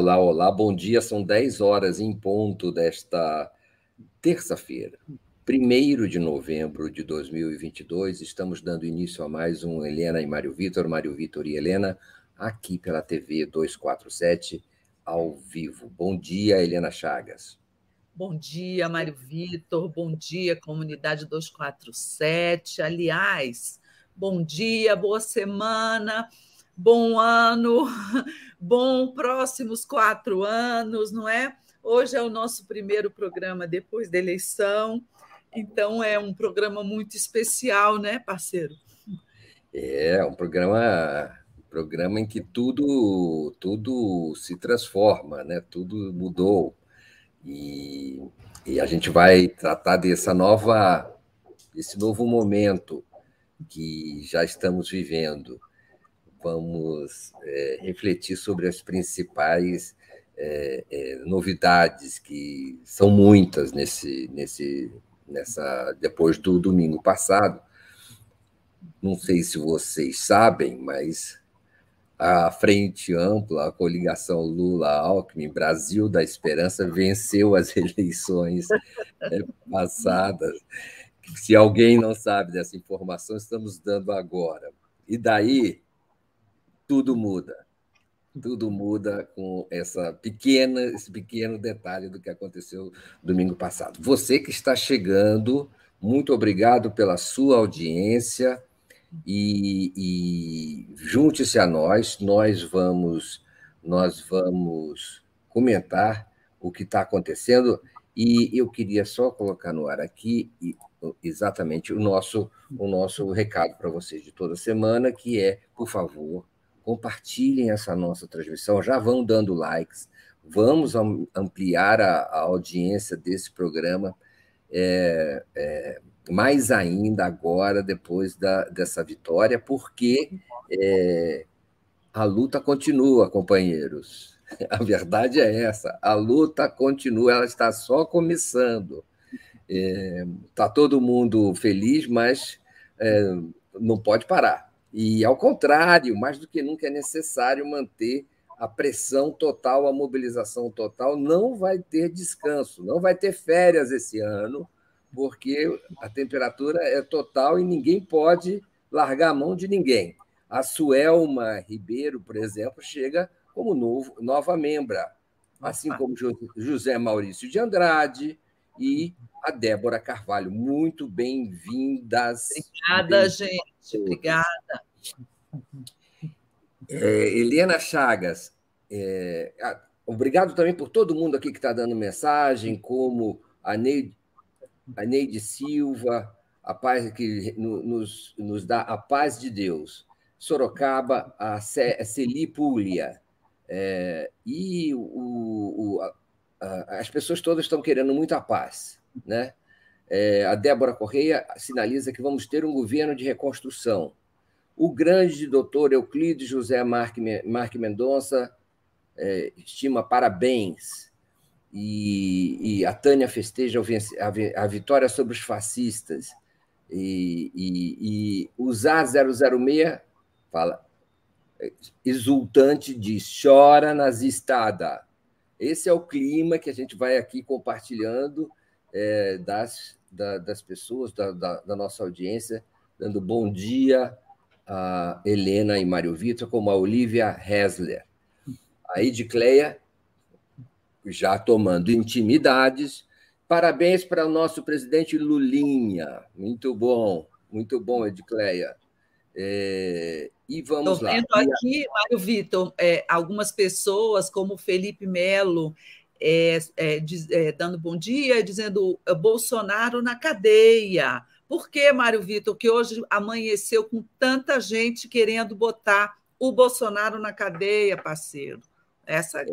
Olá, olá. Bom dia. São 10 horas em ponto desta terça-feira, 1 de novembro de 2022. Estamos dando início a mais um Helena e Mário Vitor, Mário Vitor e Helena, aqui pela TV 247, ao vivo. Bom dia, Helena Chagas. Bom dia, Mário Vitor. Bom dia, comunidade 247. Aliás, bom dia, boa semana, bom ano, bom próximos quatro anos, não é? Hoje é o nosso primeiro programa depois da eleição, então é um programa muito especial, né, parceiro? É, um programa programa em que tudo tudo se transforma, né? Tudo mudou. E, e a gente vai tratar dessa nova, desse novo momento que já estamos vivendo. Vamos é, refletir sobre as principais é, é, novidades, que são muitas nesse, nesse, nessa, depois do domingo passado. Não sei se vocês sabem, mas a Frente Ampla, a coligação Lula-Alckmin, Brasil da Esperança, venceu as eleições né, passadas. Se alguém não sabe dessa informação, estamos dando agora. E daí, tudo muda. Tudo muda com essa pequena, esse pequeno detalhe do que aconteceu domingo passado. Você que está chegando, muito obrigado pela sua audiência e, e junte-se a nós, nós vamos, nós vamos comentar o que está acontecendo e eu queria só colocar no ar aqui exatamente o nosso, o nosso recado para vocês de toda semana, que é, por favor, compartilhem essa nossa transmissão, já vão dando likes, vamos ampliar a, a audiência desse programa. É, é, mais ainda agora, depois da, dessa vitória, porque é, a luta continua, companheiros. A verdade é essa: a luta continua, ela está só começando. Está é, todo mundo feliz, mas é, não pode parar. E, ao contrário, mais do que nunca é necessário manter a pressão total, a mobilização total. Não vai ter descanso, não vai ter férias esse ano porque a temperatura é total e ninguém pode largar a mão de ninguém. A Suelma Ribeiro, por exemplo, chega como novo, nova membra, assim como José Maurício de Andrade e a Débora Carvalho. Muito bem-vindas. Obrigada, bem gente. Obrigada. É, Helena Chagas, é, obrigado também por todo mundo aqui que está dando mensagem, como a Neide a Neide Silva, a paz que nos, nos dá a paz de Deus. Sorocaba, a Celi Puglia. É, e o, o, a, as pessoas todas estão querendo muita paz. Né? É, a Débora Correia sinaliza que vamos ter um governo de reconstrução. O grande doutor Euclides José Marque Mendonça é, estima parabéns e, e a Tânia festeja a, a, vitória sobre os fascistas. E, e, e usar 006 fala exultante diz chora nazistada. Esse é o clima que a gente vai aqui compartilhando é, das, da, das pessoas, da, da, da, nossa audiência, dando bom dia a Helena e Mário Vitor, como a Olivia Hessler. A Edicleia já tomando intimidades. Parabéns para o nosso presidente Lulinha. Muito bom, muito bom, Edicleia. É, e vamos Estou lá. vendo aqui, Mário Vitor, é, algumas pessoas, como Felipe Melo, é, é, é, dando bom dia, dizendo é, Bolsonaro na cadeia. Por que, Mário Vitor, que hoje amanheceu com tanta gente querendo botar o Bolsonaro na cadeia, parceiro? Essa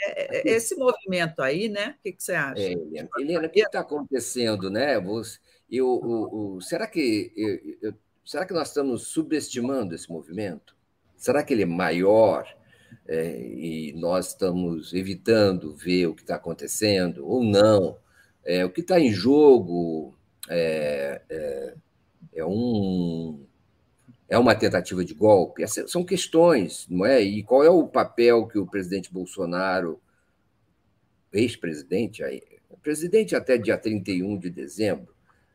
é, esse movimento aí, né? O que, que você acha? Helena, o que está acontecendo, né? Você, eu, o, será que eu, eu, será que nós estamos subestimando esse movimento? Será que ele é maior é, e nós estamos evitando ver o que está acontecendo ou não? É, o que está em jogo é, é, é um É uma tentativa de golpe? Essas são questões, não é? E qual é o papel que o presidente Bolsonaro, ex-presidente, presidente até dia 31 de dezembro,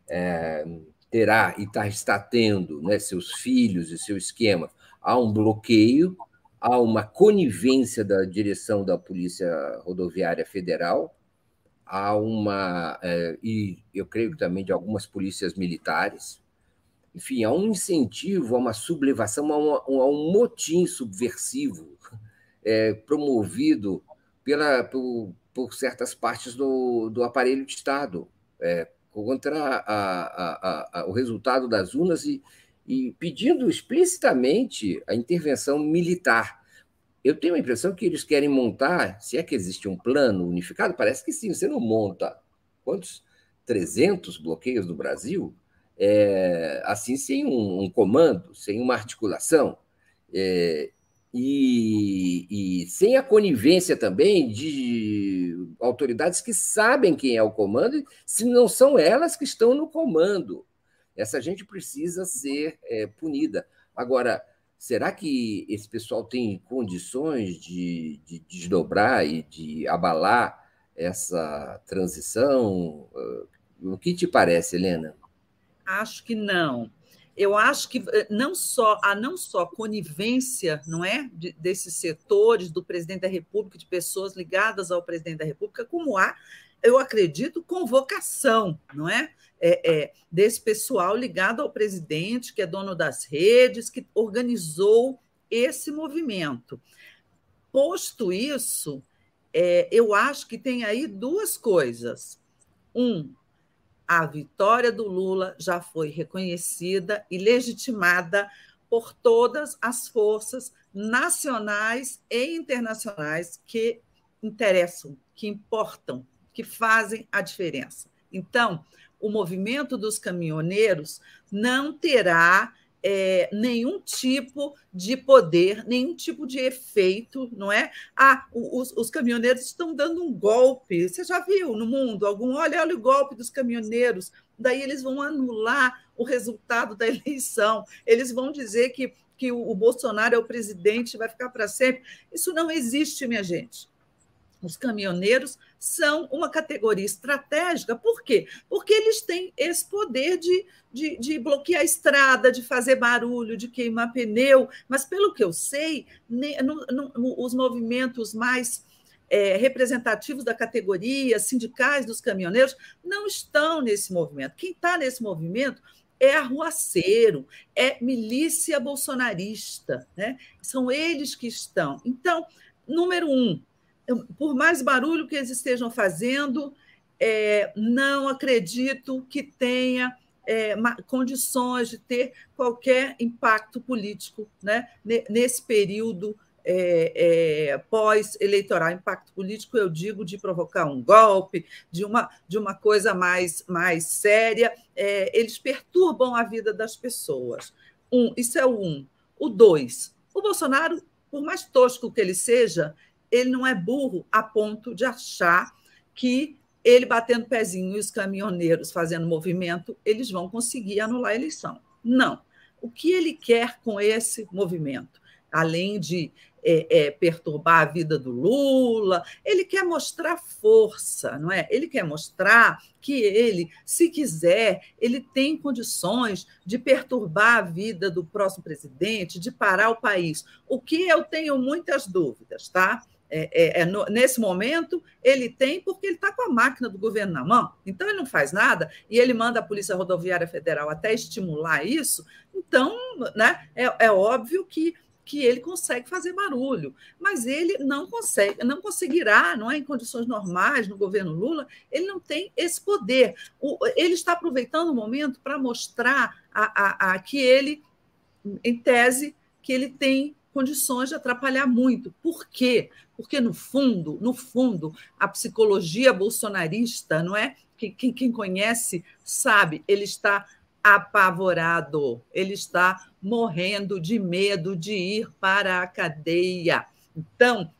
é, terá e tá, está tendo né, seus filhos e seu esquema. Há um bloqueio, há uma conivência da direção da Polícia Rodoviária Federal, há uma, é, e eu creio que também de algumas polícias militares, enfim, há um incentivo, há uma sublevação, há, uma, há um motim subversivo é, promovido pela, por, por, certas partes do, do aparelho de Estado é, contra a, a, o resultado das urnas e, e pedindo explicitamente a intervenção militar. Eu tenho a impressão que eles querem montar, se é que existe um plano unificado, parece que sim, você não monta quantos? 300 bloqueios no Brasil? é, assim, sem um, um, comando, sem uma articulação, é, e, e, sem a conivência também de autoridades que sabem quem é o comando, se não são elas que estão no comando. Essa gente precisa ser é, punida. Agora, será que esse pessoal tem condições de, de desdobrar e de abalar essa transição? O que te parece, Helena? Acho que não. Eu acho que eh, não só a não só conivência, não é, de, desses setores do presidente da República, de pessoas ligadas ao presidente da República, como há, eu acredito, convocação, não é? É, é, desse pessoal ligado ao presidente, que é dono das redes, que organizou esse movimento. Posto isso, é, eu acho que tem aí duas coisas. Um, a vitória do Lula já foi reconhecida e legitimada por todas as forças nacionais e internacionais que interessam, que importam, que fazem a diferença. Então, o movimento dos caminhoneiros não terá é, nenhum tipo de poder, nenhum tipo de efeito, não é? Ah, os, os, caminhoneiros estão dando um golpe. Você já viu no mundo algum? Olha, olha o golpe dos caminhoneiros. Daí eles vão anular o resultado da eleição. Eles vão dizer que, que o, o Bolsonaro é o presidente, vai ficar para sempre. Isso não existe, minha gente. Os caminhoneiros são uma categoria estratégica. Por quê? Porque eles têm esse poder de, de, de, bloquear a estrada, de fazer barulho, de queimar pneu. Mas, pelo que eu sei, no, no, os movimentos mais é, representativos da categoria, sindicais dos caminhoneiros, não estão nesse movimento. Quem está nesse movimento é arruaceiro, é milícia bolsonarista. Né? São eles que estão. Então, número um, por mais barulho que eles estejam fazendo, é, não acredito que tenha é, condições de ter qualquer impacto político né, nesse período é, é, pós-eleitoral. Impacto político, eu digo, de provocar um golpe, de uma, de uma coisa mais, mais séria. É, eles perturbam a vida das pessoas. Um, isso é o um. O dois, o Bolsonaro, por mais tosco que ele seja, ele não é burro a ponto de achar que ele batendo pezinho e os caminhoneiros fazendo movimento, eles vão conseguir anular a eleição. Não. O que ele quer com esse movimento? Além de é, é, perturbar a vida do Lula, ele quer mostrar força, não é? Ele quer mostrar que ele, se quiser, ele tem condições de perturbar a vida do próximo presidente, de parar o país. O que eu tenho muitas dúvidas, tá? É, é, é no, nesse momento, ele tem porque ele está com a máquina do governo na mão. Então, ele não faz nada e ele manda a Polícia Rodoviária Federal até estimular isso. Então, né, é, é óbvio que que ele consegue fazer barulho, mas ele não consegue, não conseguirá, não é em condições normais no governo Lula, ele não tem esse poder. O, ele está aproveitando o momento para mostrar a, a, a, que ele, em tese, que ele tem condições de atrapalhar muito. Por quê? Porque, no fundo, no fundo, a psicologia bolsonarista, não é? Quem, quem conhece sabe, ele está apavorado, ele está morrendo de medo de ir para a cadeia. Então,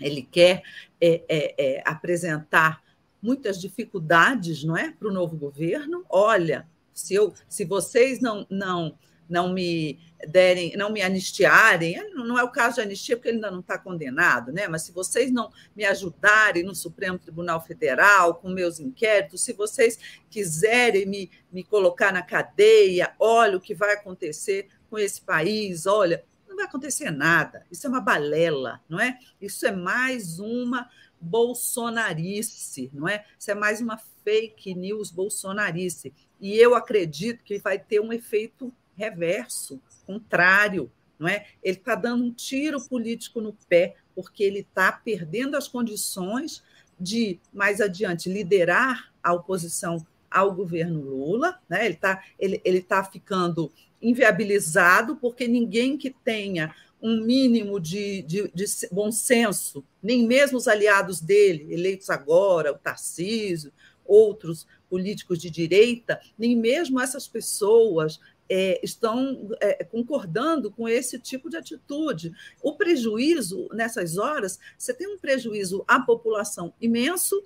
ele quer é, é, é, apresentar muitas dificuldades, não é, para o novo governo. Olha, se, eu, se vocês não, não não me derem, não me anistiarem, não é o caso de anistia porque ele ainda não está condenado, né? Mas se vocês não me ajudarem no Supremo Tribunal Federal com meus inquéritos, se vocês quiserem me, me colocar na cadeia, olha o que vai acontecer com esse país, olha, não vai acontecer nada. Isso é uma balela, não é? Isso é mais uma bolsonarice, não é? Isso é mais uma fake news bolsonarice. E eu acredito que vai ter um efeito reverso, contrário, não é? Ele está dando um tiro político no pé, porque ele está perdendo as condições de, mais adiante, liderar a oposição ao governo Lula, né? ele está ele, ele tá ficando inviabilizado, porque ninguém que tenha um mínimo de, de, de, bom senso, nem mesmo os aliados dele, eleitos agora, o Tarcísio, outros políticos de direita, nem mesmo essas pessoas é, estão é, concordando com esse tipo de atitude. O prejuízo, nessas horas, você tem um prejuízo à população imenso,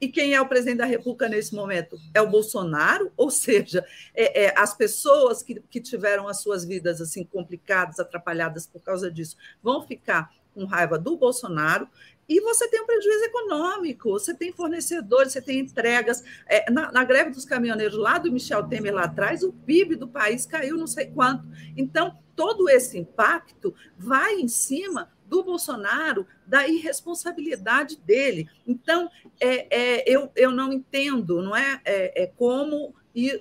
e quem é o presidente da República nesse momento? É o Bolsonaro, ou seja, é, é, as pessoas que, que tiveram as suas vidas assim complicadas, atrapalhadas por causa disso, vão ficar com raiva do Bolsonaro. E você tem um prejuízo econômico, você tem fornecedores, você tem entregas. É, na, na, greve dos caminhoneiros lá do Michel Temer lá atrás, o PIB do país caiu não sei quanto. Então, todo esse impacto vai em cima do Bolsonaro, da irresponsabilidade dele. Então, é, é, eu, eu não entendo não é, é, é como,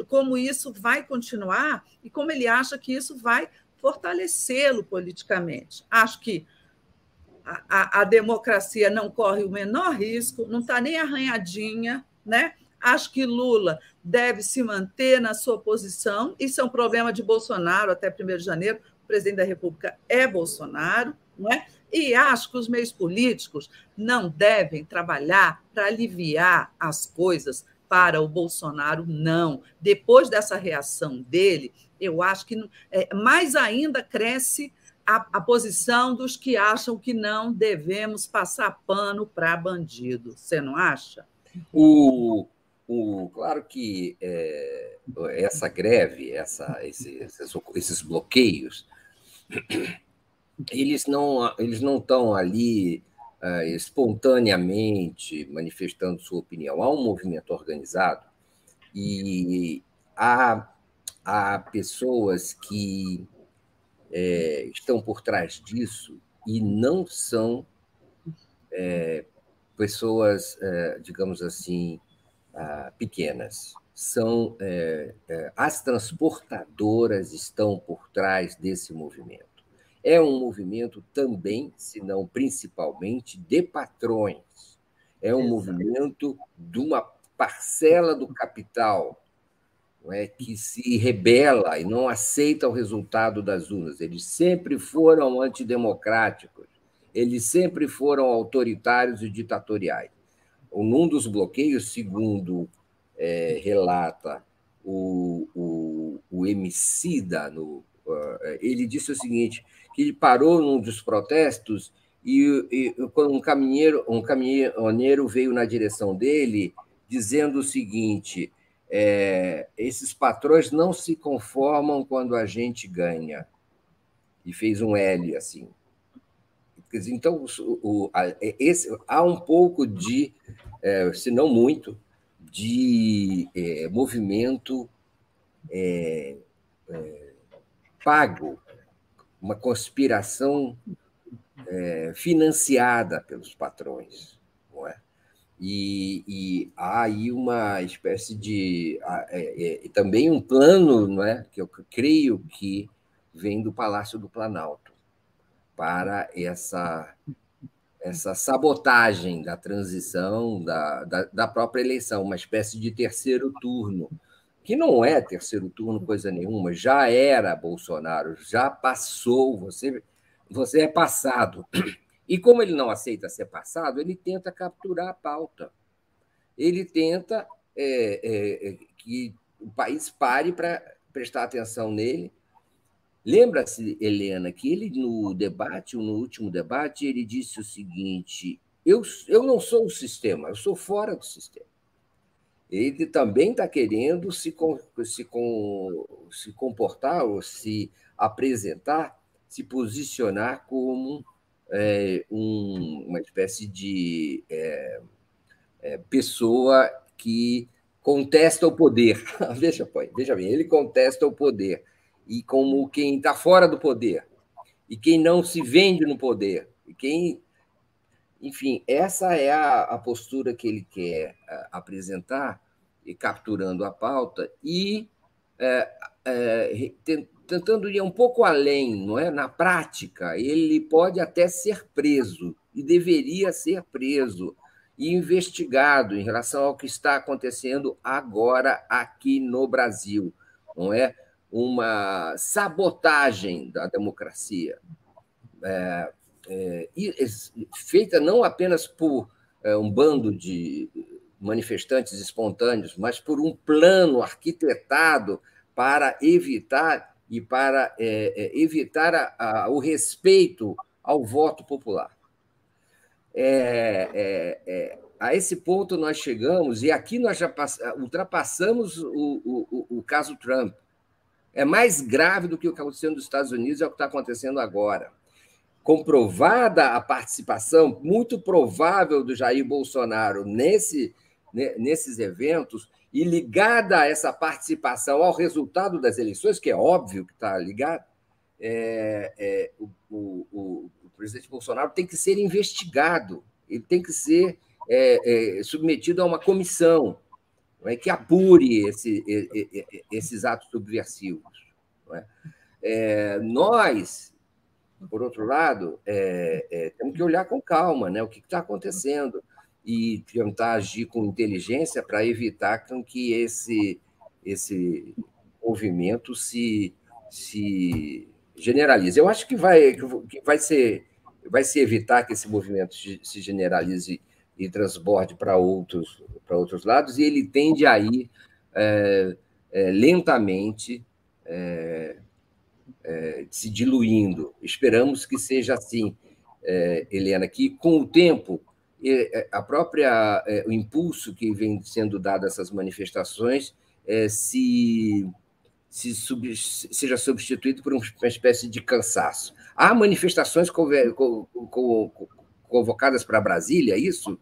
como isso vai continuar e como ele acha que isso vai fortalecê-lo politicamente. Acho que a, a, democracia não corre o menor risco, não está nem arranhadinha, né? Acho que Lula deve se manter na sua posição. Isso é um problema de Bolsonaro até 1 de janeiro. O presidente da República é Bolsonaro, não é? E acho que os meios políticos não devem trabalhar para aliviar as coisas para o Bolsonaro, não. Depois dessa reação dele, eu acho que é, mais ainda cresce a, a, posição dos que acham que não devemos passar pano para bandido. Você não acha? O, o, claro que é, essa greve, essa, esse, esses, esses bloqueios eles não eles não estão ali uh, espontaneamente manifestando sua opinião. Há um movimento organizado e há, há pessoas que é, estão por trás disso e não são é, pessoas, é, digamos assim, uh, pequenas. São é, é, as transportadoras estão por trás desse movimento é um movimento também, se não principalmente, de patrões. É um Exato. movimento de uma parcela do capital é, que se rebela e não aceita o resultado das urnas. Eles sempre foram antidemocráticos, eles sempre foram autoritários e ditatoriais. Num dos bloqueios, segundo é, relata o, o, o Emicida, no, uh, ele disse o seguinte: que ele parou num dos protestos e, e quando um caminheiro, um caminhoneiro veio na direção dele dizendo o seguinte: é, esses patrões não se conformam quando a gente ganha. E fez um L assim. Então, o, a, esse, há um pouco de, é, se não muito, de é, movimento é, é pago uma conspiração é, financiada pelos patrões, é? E, e, há aí uma espécie de é, é, também um plano, não é, que eu creio que vem do Palácio do Planalto para essa essa sabotagem da transição da, da, da própria eleição, uma espécie de terceiro turno que não é terceiro turno coisa nenhuma, já era Bolsonaro, já passou, você, você é passado. E como ele não aceita ser passado, ele tenta capturar a pauta. Ele tenta é, é, é que o país pare para prestar atenção nele. Lembra-se, Helena, que ele no debate, no último debate, ele disse o seguinte: eu, eu não sou o sistema, eu sou fora do sistema. ele também está querendo se, se, se comportar ou se apresentar, se posicionar como é, um, uma espécie de é, é, pessoa que contesta o poder. veja, pai, veja bem, ele contesta o poder. E como quem está fora do poder, e quem não se vende no poder, e quem. Enfim, essa é a, a postura que ele quer a, apresentar, e capturando a pauta, e é, é, tentando ir um pouco além, não é? Na prática, ele pode até ser preso e deveria ser preso e investigado em relação ao que está acontecendo agora aqui no Brasil, não é? Uma sabotagem da democracia, é, é, feita não apenas por é, um bando de manifestantes espontâneos, mas por um plano arquitetado para evitar e para é, é, evitar a, a, o respeito ao voto popular. É, é, é, a esse ponto nós chegamos, e aqui nós já pass, ultrapassamos o, o, o, caso Trump. É mais grave do que o que aconteceu nos Estados Unidos, é o que está acontecendo agora. Comprovada a participação muito provável do Jair Bolsonaro nesse, nesses eventos, e ligada a essa participação ao resultado das eleições, que é óbvio que está ligado, é, é, o, o, o, presidente Bolsonaro tem que ser investigado, ele tem que ser é, é submetido a uma comissão é, que apure esse, esses atos subversivos. É? é? nós, por outro lado, temos que olhar com calma né, o que está acontecendo e tentar agir com inteligência para evitar que esse, esse movimento se, se generalize. Eu acho que vai, que vai, ser, vai se evitar que esse movimento se generalize e transborde para outros, para outros lados, e ele tende a ir é, é, lentamente é, é se diluindo. Esperamos que seja assim, é, Helena, que com o tempo a própria é, o impulso que vem sendo dado a essas manifestações é, se, se sub, seja substituído por uma espécie de cansaço. Há manifestações convocadas para Brasília, é isso?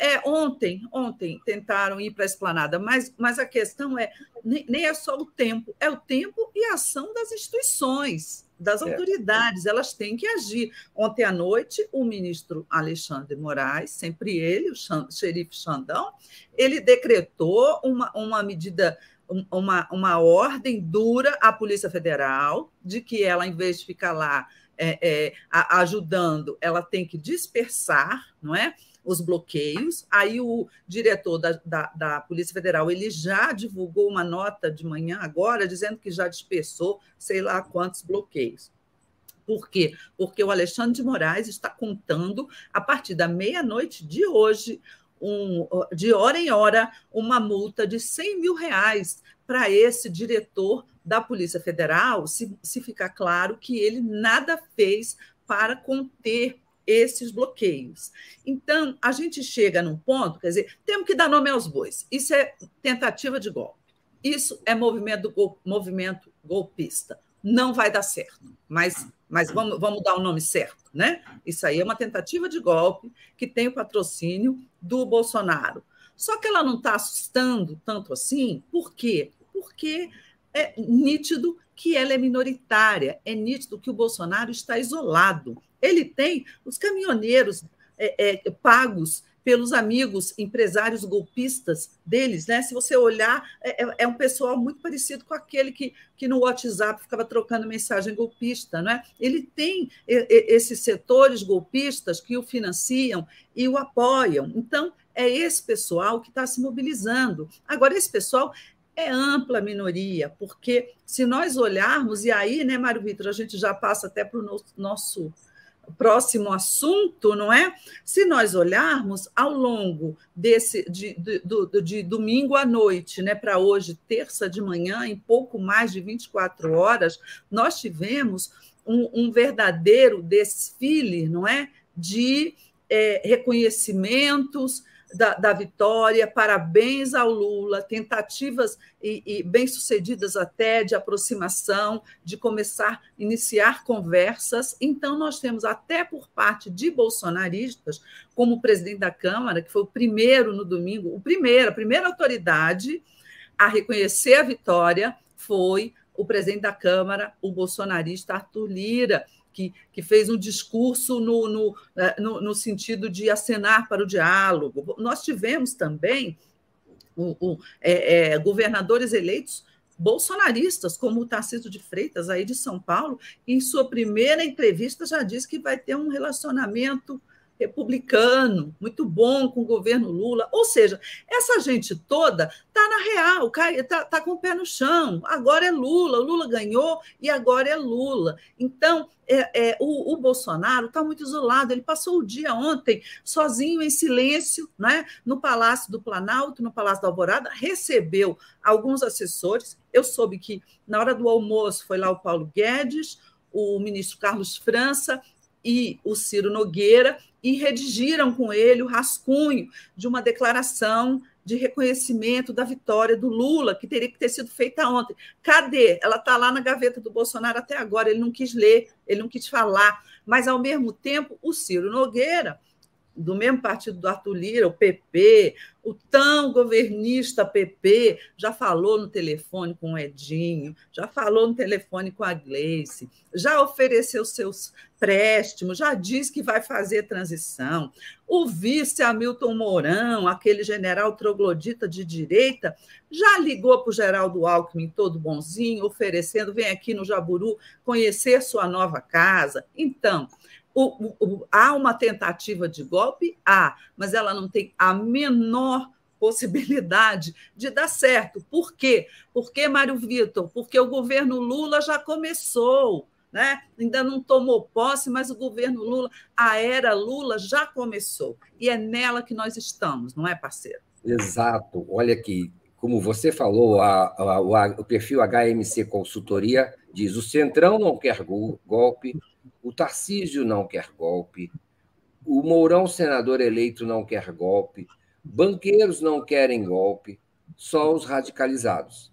É, ontem, ontem tentaram ir para a esplanada, mas, mas a questão é nem, nem, é só o tempo, é o tempo e a ação das instituições, das é. autoridades, elas têm que agir. Ontem à noite, o ministro Alexandre Moraes, sempre ele, o xerife Xandão, ele decretou uma, uma medida uma, uma ordem dura à Polícia Federal de que ela, em vez de ficar lá é, é, ajudando, ela tem que dispersar, não é? Os bloqueios. Aí o diretor da, da, da, Polícia Federal ele já divulgou uma nota de manhã agora dizendo que já dispersou sei lá quantos bloqueios. Por quê? Porque o Alexandre de Moraes está contando, a partir da meia-noite de hoje, um, de hora em hora, uma multa de 100 mil reais para esse diretor da Polícia Federal, se, se ficar claro que ele nada fez para conter esses bloqueios. Então, a gente chega num ponto, quer dizer, temos que dar nome aos bois. Isso é tentativa de golpe. Isso é movimento, gol, movimento golpista. Não vai dar certo, mas, mas vamos, vamos dar o nome certo, né? Isso aí é uma tentativa de golpe que tem o patrocínio do Bolsonaro. Só que ela não está assustando tanto assim, por quê? Porque é nítido que ela é minoritária, é nítido que o Bolsonaro está isolado. Ele tem os caminhoneiros é, é, pagos pelos amigos empresários golpistas deles, né? Se você olhar, é, é, é, um pessoal muito parecido com aquele que, que no WhatsApp ficava trocando mensagem golpista, não é? Ele tem esses setores golpistas que o financiam e o apoiam. Então, é esse pessoal que está se mobilizando. Agora, esse pessoal é ampla minoria, porque se nós olharmos, e aí, né, Mário Vitor, a gente já passa até para o nosso próximo assunto, não é? Se nós olharmos ao longo desse de, de, de, de domingo à noite, né, para hoje, terça de manhã, em pouco mais de 24 horas, nós tivemos um, um verdadeiro desfile, não é? De é, reconhecimentos da, da vitória, parabéns ao Lula, tentativas e, e bem-sucedidas até de aproximação, de começar, iniciar conversas. Então, nós temos até por parte de bolsonaristas, como o presidente da Câmara, que foi o primeiro no domingo, o primeiro, a primeira autoridade a reconhecer a vitória foi o presidente da Câmara, o bolsonarista Arthur Lira, que, que fez um discurso no, no, é, no, no sentido de acenar para o diálogo. Nós tivemos também o, o, é, é, governadores eleitos bolsonaristas, como o Tarcísio de Freitas, aí de São Paulo, que em sua primeira entrevista já disse que vai ter um relacionamento republicano, muito bom com o governo Lula. Ou seja, essa gente toda está na real, está tá com o pé no chão. Agora é Lula, Lula ganhou e agora é Lula. Então, é, é, o, o, Bolsonaro está muito isolado. Ele passou o dia ontem sozinho, em silêncio, né, no Palácio do Planalto, no Palácio da Alvorada, recebeu alguns assessores. Eu soube que, na hora do almoço, foi lá o Paulo Guedes, o ministro Carlos França e o Ciro Nogueira, e redigiram com ele o rascunho de uma declaração de reconhecimento da vitória do Lula, que teria que ter sido feita ontem. Cadê? Ela está lá na gaveta do Bolsonaro até agora. Ele não quis ler, ele não quis falar. Mas, ao mesmo tempo, o Ciro Nogueira do mesmo partido do Arthur Lira, o PP, o tão governista PP, já falou no telefone com o Edinho, já falou no telefone com a Gleice, já ofereceu seus préstimos, já disse que vai fazer transição. O vice Hamilton Mourão, aquele general troglodita de direita, já ligou para o Geraldo Alckmin, todo bonzinho, oferecendo: vem aqui no Jaburu conhecer sua nova casa. Então, o, o, há uma tentativa de golpe? Há, mas ela não tem a menor possibilidade de dar certo. Por quê? Porque, Mário Vitor? Porque o governo Lula já começou. Né? Ainda não tomou posse, mas o governo Lula, a era Lula já começou. E é nela que nós estamos, não é, parceiro? Exato. Olha aqui, como você falou, a, a, a, o perfil HMC Consultoria diz: o Centrão não quer golpe, o Tarcísio não quer golpe, o Mourão, senador eleito, não quer golpe, banqueiros não querem golpe, só os radicalizados.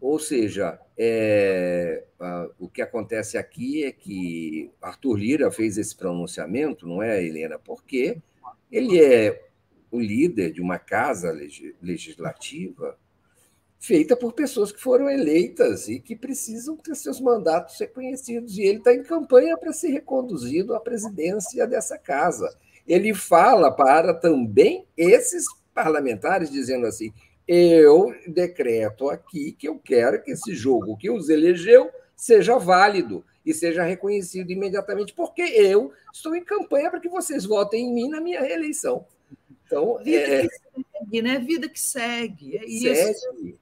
Ou seja, é, o que acontece aqui é que Arthur Lira fez esse pronunciamento, não é, Helena? Porque ele é o líder de uma casa legislativa feita por pessoas que foram eleitas e que precisam ter seus mandatos reconhecidos. E ele está em campanha para ser reconduzido à presidência dessa casa. Ele fala para também esses parlamentares, dizendo assim: eu decreto aqui que eu quero que esse jogo que os elegeu seja válido e seja reconhecido imediatamente, porque eu estou em campanha para que vocês votem em mim na minha reeleição. Então, vida é... que segue, né? Vida que segue. É isso. Segue.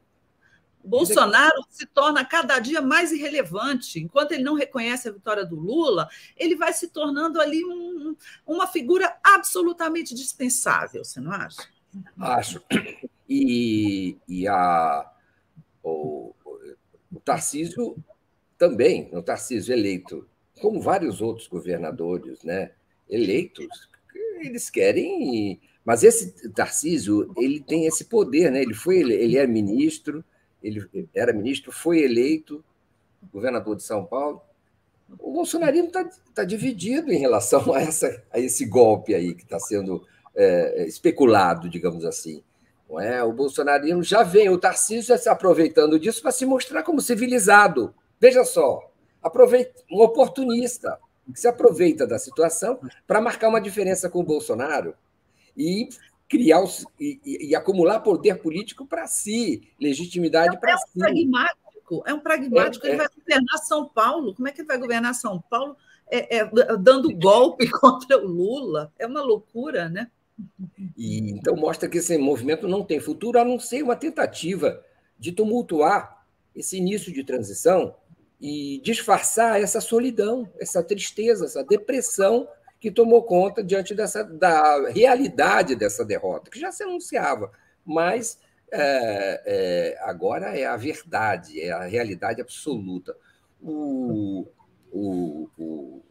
Bolsonaro se torna cada dia mais irrelevante. Enquanto ele não reconhece a vitória do Lula, ele vai se tornando ali um, uma figura absolutamente dispensável, você não acha? Acho. E, e a, o, o Tarcísio também, o Tarcísio eleito, como vários outros governadores né, eleitos, eles querem. Mas esse Tarcísio ele tem esse poder, né? ele foi ele é ministro, ele era ministro, foi eleito governador de São Paulo. O bolsonarismo está tá dividido em relação a, essa, a esse golpe aí que está sendo é, especulado, digamos assim. Não é? O bolsonarismo já vem, o Tarcísio já se aproveitando disso para se mostrar como civilizado. Veja só, aproveita, um oportunista que se aproveita da situação para marcar uma diferença com o Bolsonaro e criar e, e, e acumular poder político para si, legitimidade para é um si. Pragmático, é um pragmático. É, ele é. vai governar São Paulo. Como é que ele vai governar São Paulo é, é, dando golpe contra o Lula? É uma loucura, né? E, então mostra que esse movimento não tem futuro, a não ser uma tentativa de tumultuar esse início de transição e disfarçar essa solidão, essa tristeza, essa depressão que tomou conta diante dessa, da realidade dessa derrota, que já se anunciava, mas é, é, agora é a verdade, é a realidade absoluta. O, o, o,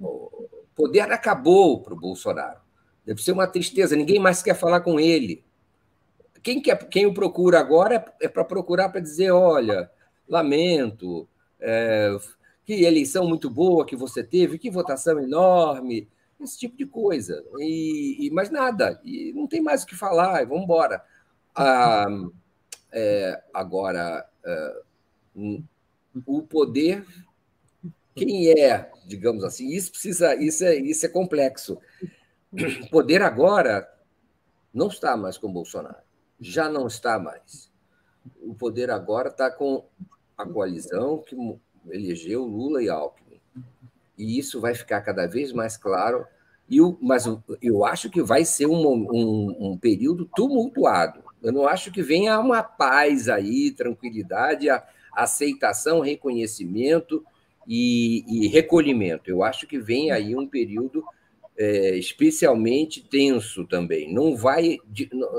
o poder acabou para o Bolsonaro. Deve ser uma tristeza, ninguém mais quer falar com ele. Quem, quer, quem o procura agora é, é para procurar para dizer: olha, lamento, é, que eleição muito boa que você teve, que votação enorme, esse tipo de coisa. E, e mais nada, e não tem mais o que falar, vamos embora. Ah, é, agora, é, o poder, quem é, digamos assim, isso precisa, isso é, isso é complexo. O poder agora não está mais com Bolsonaro, já não está mais. O poder agora está com a coalizão que elegeu Lula e Alckmin. E isso vai ficar cada vez mais claro. E o, mas eu acho que vai ser um, um, um período tumultuado. Eu não acho que venha uma paz aí, tranquilidade, a, aceitação, reconhecimento e, e, recolhimento. Eu acho que vem aí um período é, especialmente tenso também. Não vai,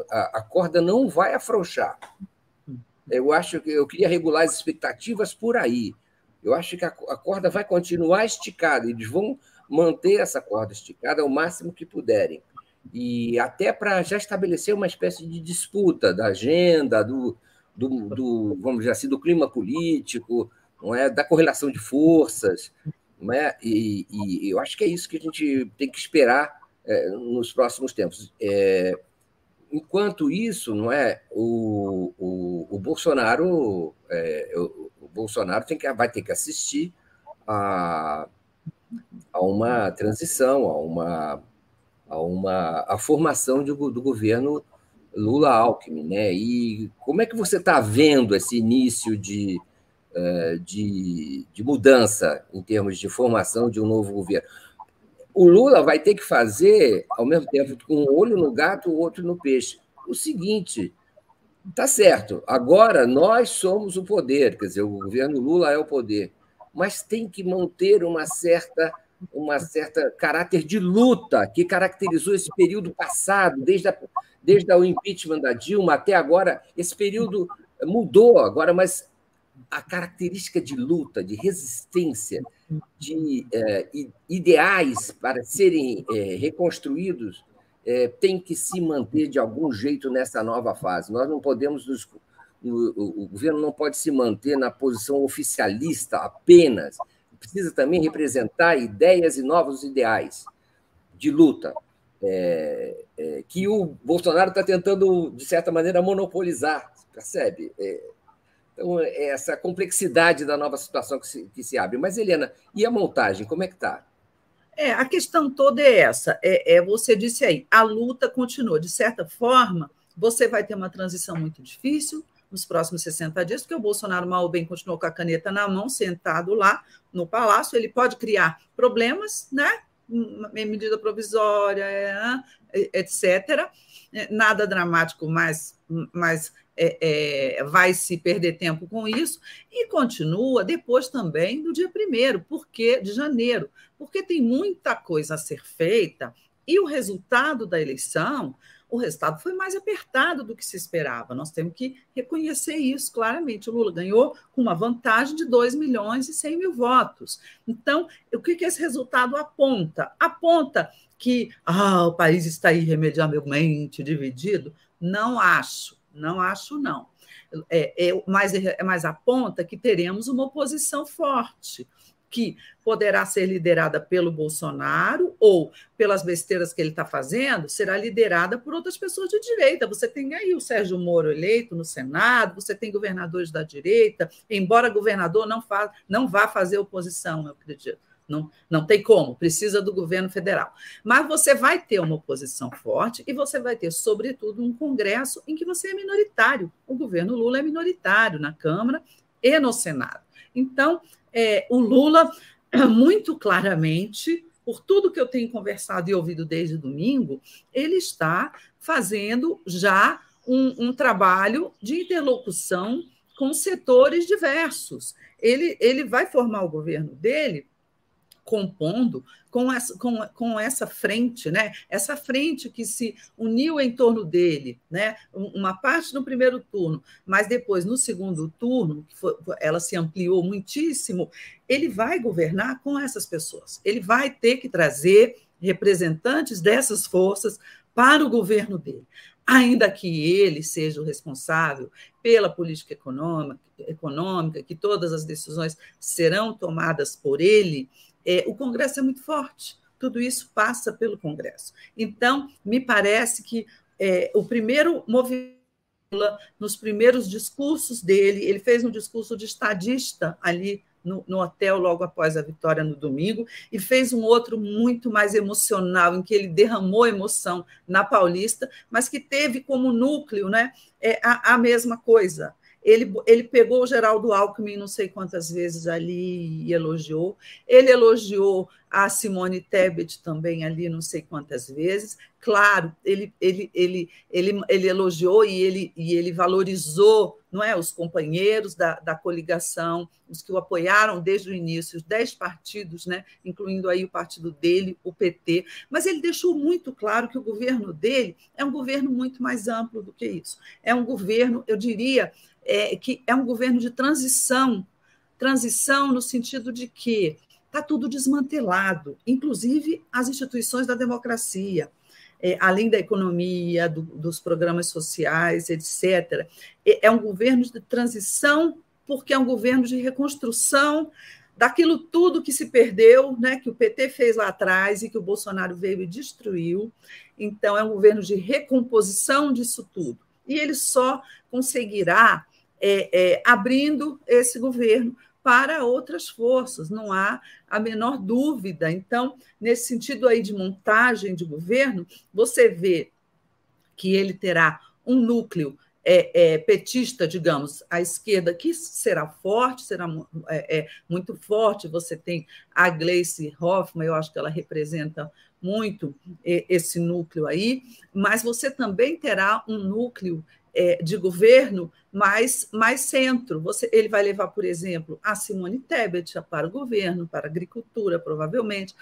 a, corda não vai afrouxar. Eu acho que eu queria regular as expectativas por aí. Eu acho que a, corda vai continuar esticada, eles vão manter essa corda esticada ao máximo que puderem. E até para já estabelecer uma espécie de disputa da agenda, do, do, do, vamos dizer assim, do clima político, não é? da correlação de forças. Não é? e, e eu acho que é isso que a gente tem que esperar é, nos próximos tempos. É, enquanto isso, não é o, o, o Bolsonaro é, o, o, Bolsonaro tem que, vai ter que assistir a, a uma transição, a uma a uma a formação de, do governo Lula Alckmin, né? E como é que você está vendo esse início de, é, de, de mudança em termos de formação de um novo governo? o Lula vai ter que fazer, ao mesmo tempo, com um olho no gato, o outro no peixe. O seguinte, tá certo, agora nós somos o poder, quer dizer, o governo Lula é o poder, mas tem que manter uma certa uma certa caráter de luta que caracterizou esse período passado, desde, a, desde o impeachment da Dilma até agora. Esse período mudou agora, mas a característica de luta, de resistência, de é, ideais para serem é, reconstruídos é, tem que se manter de algum jeito nessa nova fase. Nós não podemos nos, o, o governo não pode se manter na posição oficialista apenas. Precisa também representar ideias e novos ideais de luta. É, é, que o Bolsonaro está tentando, de certa maneira, monopolizar, percebe? É, então, é essa complexidade da nova situação que se, que se abre. Mas, Helena, e a montagem, como é que está? É, a questão toda é essa. É, é, você disse aí, a luta continua. De certa forma, você vai ter uma transição muito difícil nos próximos 60 dias, porque o Bolsonaro mal ou bem continuou com a caneta na mão, sentado lá no palácio. Ele pode criar problemas, né? Medida provisória, é, etc. Nada dramático, mas, mas é, é, vai se perder tempo com isso, e continua depois também do dia primeiro, porque de janeiro, porque tem muita coisa a ser feita, e o resultado da eleição, o resultado foi mais apertado do que se esperava. Nós temos que reconhecer isso claramente. O Lula ganhou com uma vantagem de 2 milhões e 100 mil votos. Então, o que, que esse resultado aponta? Aponta que ah, o país está irremediavelmente dividido? Não acho. Não acho, não. É, é, mas, é, mas aponta que teremos uma oposição forte, que poderá ser liderada pelo Bolsonaro ou pelas besteiras que ele está fazendo, será liderada por outras pessoas de direita. Você tem aí o Sérgio Moro eleito no Senado, você tem governadores da direita, embora governador não, fa não vá fazer oposição, eu acredito. Não, não tem como, precisa do governo federal. Mas você vai ter uma oposição forte e você vai ter, sobretudo, um Congresso em que você é minoritário. O governo Lula é minoritário na Câmara e no Senado. Então, é, o Lula, muito claramente, por tudo que eu tenho conversado e ouvido desde domingo, ele está fazendo já um, um trabalho de interlocução com setores diversos. Ele, ele vai formar o governo dele compondo com essa, com, com essa frente, né? essa frente que se uniu em torno dele, né? uma parte no primeiro turno, mas depois no segundo turno, foi, ela se ampliou muitíssimo, ele vai governar com essas pessoas, ele vai ter que trazer representantes dessas forças para o governo dele. Ainda que ele seja o responsável pela política econômica, econômica que todas as decisões serão tomadas por ele, é, o Congresso é muito forte. Tudo isso passa pelo Congresso. Então, me parece que é, o primeiro movimento nos primeiros discursos dele, ele fez um discurso de estadista ali no, no, hotel logo após a vitória no domingo, e fez um outro muito mais emocional, em que ele derramou emoção na Paulista, mas que teve como núcleo né, é, a, a mesma coisa. Ele, ele pegou o Geraldo Alckmin não sei quantas vezes ali e elogiou. Ele elogiou a Simone Tebet também ali não sei quantas vezes. Claro, ele, ele, ele, ele, ele elogiou e ele, e ele valorizou não é, os companheiros da, da coligação, os que o apoiaram desde o início, os dez partidos, né, incluindo aí o partido dele, o PT. Mas ele deixou muito claro que o governo dele é um governo muito mais amplo do que isso. É um governo, eu diria, é, que é um governo de transição transição no sentido de que está tudo desmantelado, inclusive as instituições da democracia, é, além da economia, do, dos programas sociais, etc. É, é um governo de transição, porque é um governo de reconstrução daquilo tudo que se perdeu, né, que o PT fez lá atrás e que o Bolsonaro veio e destruiu. Então, é um governo de recomposição disso tudo. E ele só conseguirá é, é, abrindo esse governo para outras forças, não há a menor dúvida. Então, nesse sentido aí de montagem de governo, você vê que ele terá um núcleo é, é, petista, digamos, à esquerda, que será forte, será é, é, muito forte. Você tem a Gleice Hoffmann, eu acho que ela representa muito esse núcleo aí, mas você também terá um núcleo é, de governo mais, mais centro. Você, ele vai levar, por exemplo, a Simone Tebet para o governo, para a agricultura, provavelmente.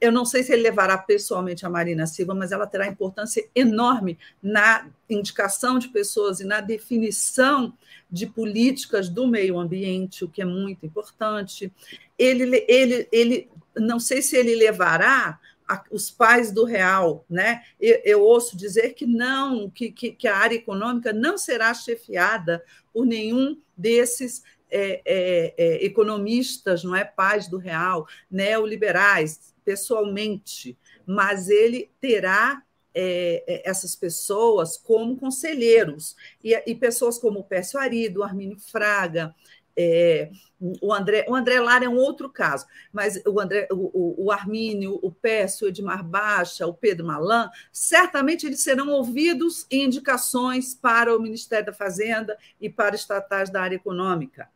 Eu não sei se ele levará pessoalmente a Marina Silva, mas ela terá importância enorme na indicação de pessoas e na definição de políticas do meio ambiente, o que é muito importante. Ele, ele, ele não sei se ele levará a, os pais do real, né? Eu, eu ouço dizer que não, que, que, que, a área econômica não será chefiada por nenhum desses é, é, é, economistas, não é? Pais do real, neoliberais, pessoalmente, mas ele terá é, é, essas pessoas como conselheiros, e, e pessoas como o Pécio Arido, Armínio Fraga, é, o, André, o André Lara é um outro caso, mas o, André, o, o Armínio, o Pécio, o Edmar Baixa, o Pedro Malan, certamente eles serão ouvidos em indicações para o Ministério da Fazenda e para estatais da área econômica.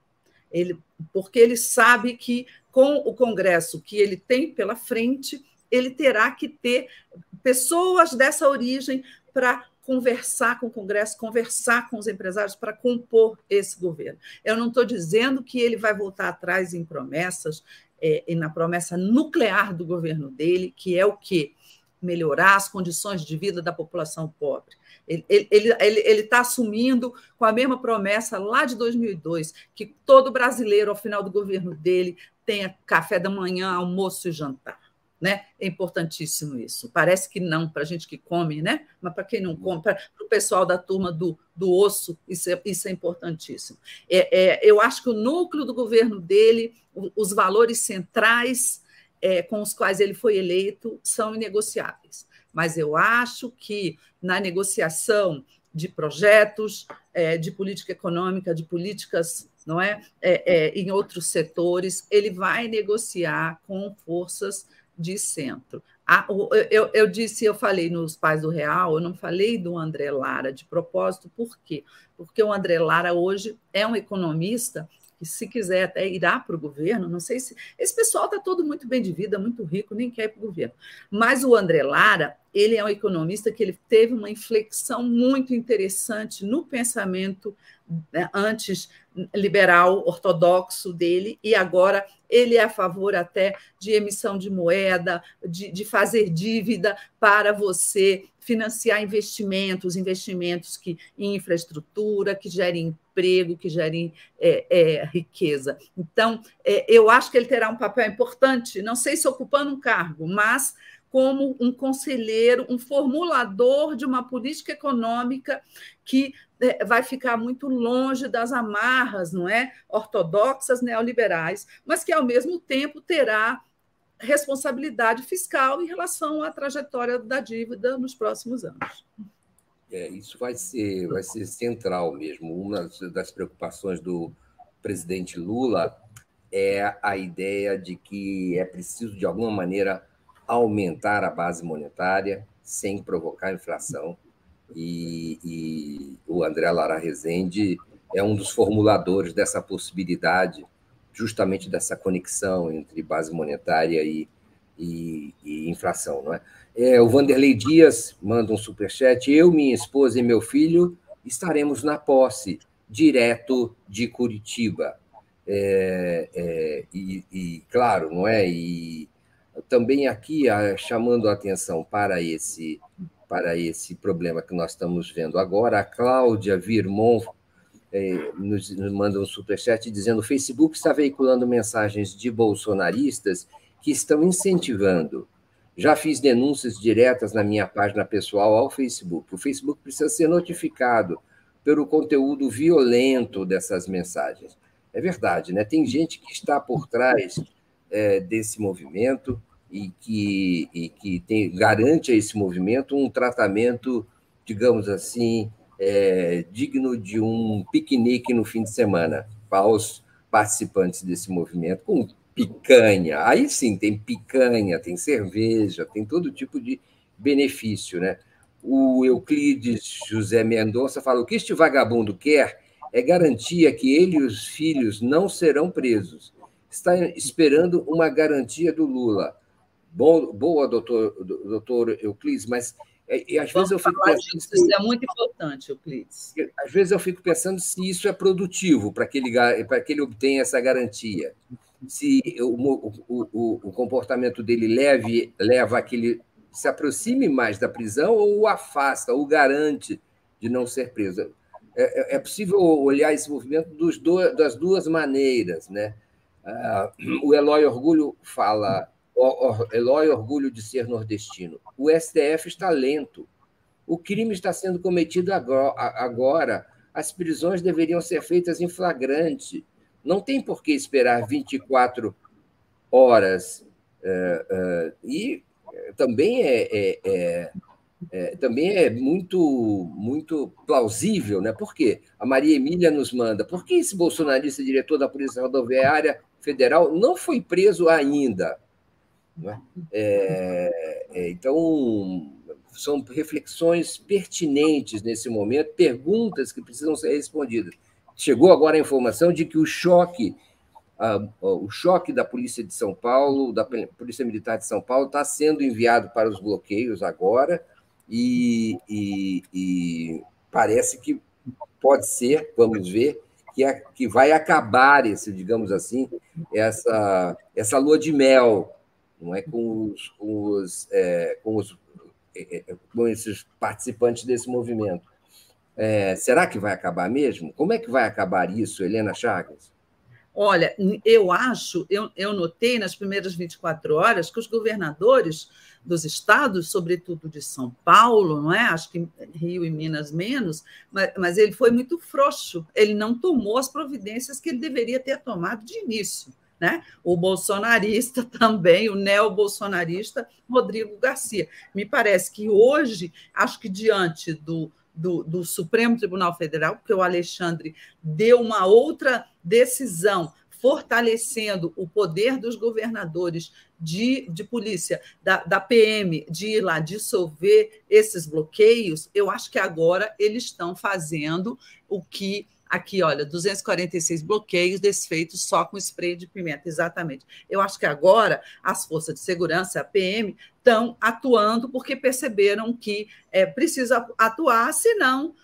Ele, porque ele sabe que, com o Congresso que ele tem pela frente, ele terá que ter pessoas dessa origem para conversar com o Congresso, conversar com os empresários para compor esse governo. Eu não estou dizendo que ele vai voltar atrás em promessas, é, e na promessa nuclear do governo dele, que é o quê? Melhorar as condições de vida da população pobre. Ele está ele, ele, ele tá assumindo com a mesma promessa lá de 2002, que todo brasileiro, ao final do governo dele, tenha café da manhã, almoço e jantar né? É importantíssimo isso. Parece que não para a gente que come, né? Mas para quem não come, para o pessoal da turma do, do osso, isso é, isso é importantíssimo. É, é, eu acho que o núcleo do governo dele, os valores centrais é, com os quais ele foi eleito, são inegociáveis. Mas eu acho que na negociação de projetos, é, de política econômica, de políticas não é? é, é em outros setores, ele vai negociar com forças de centro. eu, eu, disse, eu falei nos Pais do Real, eu não falei do André Lara de propósito, por quê? Porque o André Lara hoje é um economista que, se quiser, até irá para o governo. Não sei se. Esse pessoal está todo muito bem de vida, muito rico, nem quer ir para o governo. Mas o André Lara, ele é um economista que ele teve uma inflexão muito interessante no pensamento né, antes liberal ortodoxo dele, e agora ele é a favor até de emissão de moeda, de, de fazer dívida para você financiar investimentos, investimentos que, em infraestrutura, que gerem emprego, que gerem é, é, riqueza. Então, é, eu acho que ele terá um papel importante, não sei se ocupando um cargo, mas como um conselheiro, um formulador de uma política econômica que é, vai ficar muito longe das amarras, não é, ortodoxas neoliberais, mas que ao mesmo tempo terá responsabilidade fiscal em relação à trajetória da dívida nos próximos anos. É, isso vai ser, vai ser central mesmo. Uma das preocupações do presidente Lula é a ideia de que é preciso, de alguma maneira, aumentar a base monetária sem provocar inflação. E, e o André Lara Rezende é um dos formuladores dessa possibilidade, justamente dessa conexão entre base monetária e, e, e inflação. Não é? É? o Vanderlei Dias manda um superchat. Eu, minha esposa e meu filho estaremos na posse, direto de Curitiba. É, é, e, e, claro, não é? E também aqui chamando a atenção para esse para esse problema que nós estamos vendo agora, a Cláudia Virmon é, nos, nos manda um superchat dizendo o Facebook está veiculando mensagens de bolsonaristas que estão incentivando. Já fiz denúncias diretas na minha página pessoal ao Facebook. O Facebook precisa ser notificado pelo conteúdo violento dessas mensagens. É verdade, né? Tem gente que está por trás é, desse movimento e que, e que tem, garante a esse movimento um tratamento, digamos assim, é, digno de um piquenique no fim de semana para os participantes desse movimento, com picanha. Aí sim, tem picanha, tem cerveja, tem todo tipo de benefício. Né? O Euclides José Mendonça fala: o que este vagabundo quer é garantia que ele e os filhos não serão presos. Está esperando uma garantia do Lula. Bom, boa, doutor, doutor Euclides, mas é, às vezes eu fico pensando. Se, isso é muito importante, Euclides. Às vezes eu fico pensando se isso é produtivo para que ele, para que ele obtenha essa garantia. Se o, o, o, o comportamento dele leve, leva a que ele se aproxime mais da prisão ou o afasta, ou garante de não ser preso. É, é, é possível olhar esse movimento do, das duas maneiras. Né? Ah, o Eloy Orgulho fala Eloy orgulho de ser nordestino. O STF está lento. O crime está sendo cometido agora. As prisões deveriam ser feitas em flagrante. Não tem por que esperar 24 horas. É, é, e também é, é, é, é, também é muito, muito plausível, né? Por quê? A Maria Emília nos manda. Por que esse bolsonarista diretor da Polícia Rodoviária Federal não foi preso ainda? É? então, são reflexões pertinentes nesse momento, perguntas que precisam ser respondidas. Chegou agora a informação de que o choque, o choque da Polícia de São Paulo, da Polícia Militar de São Paulo, está sendo enviado para os bloqueios agora, e, e, e parece que pode ser, vamos ver, que, é, que vai acabar esse, digamos assim, essa, essa lua de mel não é com os, com os, é, com, os é, é, com esses participantes desse movimento. É, será que vai acabar mesmo? Como é que vai acabar isso, Helena Chagas? Olha, eu acho, eu, eu notei nas primeiras 24 horas que os governadores dos estados, sobretudo de São Paulo, não é? Acho que Rio e Minas menos, mas, mas ele foi muito frouxo. Ele não tomou as providências que ele deveria ter tomado de início né? o bolsonarista também, o neo-bolsonarista Rodrigo Garcia. Me parece que hoje, acho que diante do, do, do, Supremo Tribunal Federal, porque o Alexandre deu uma outra decisão, fortalecendo o poder dos governadores de, de polícia, da, da PM, de ir lá dissolver esses bloqueios, eu acho que agora eles estão fazendo o que Aqui, olha, 246 bloqueios desfeitos só com spray de pimenta, exatamente. Eu acho que agora as forças de segurança, a PM, estão atuando porque perceberam que é, precisa atuar, senão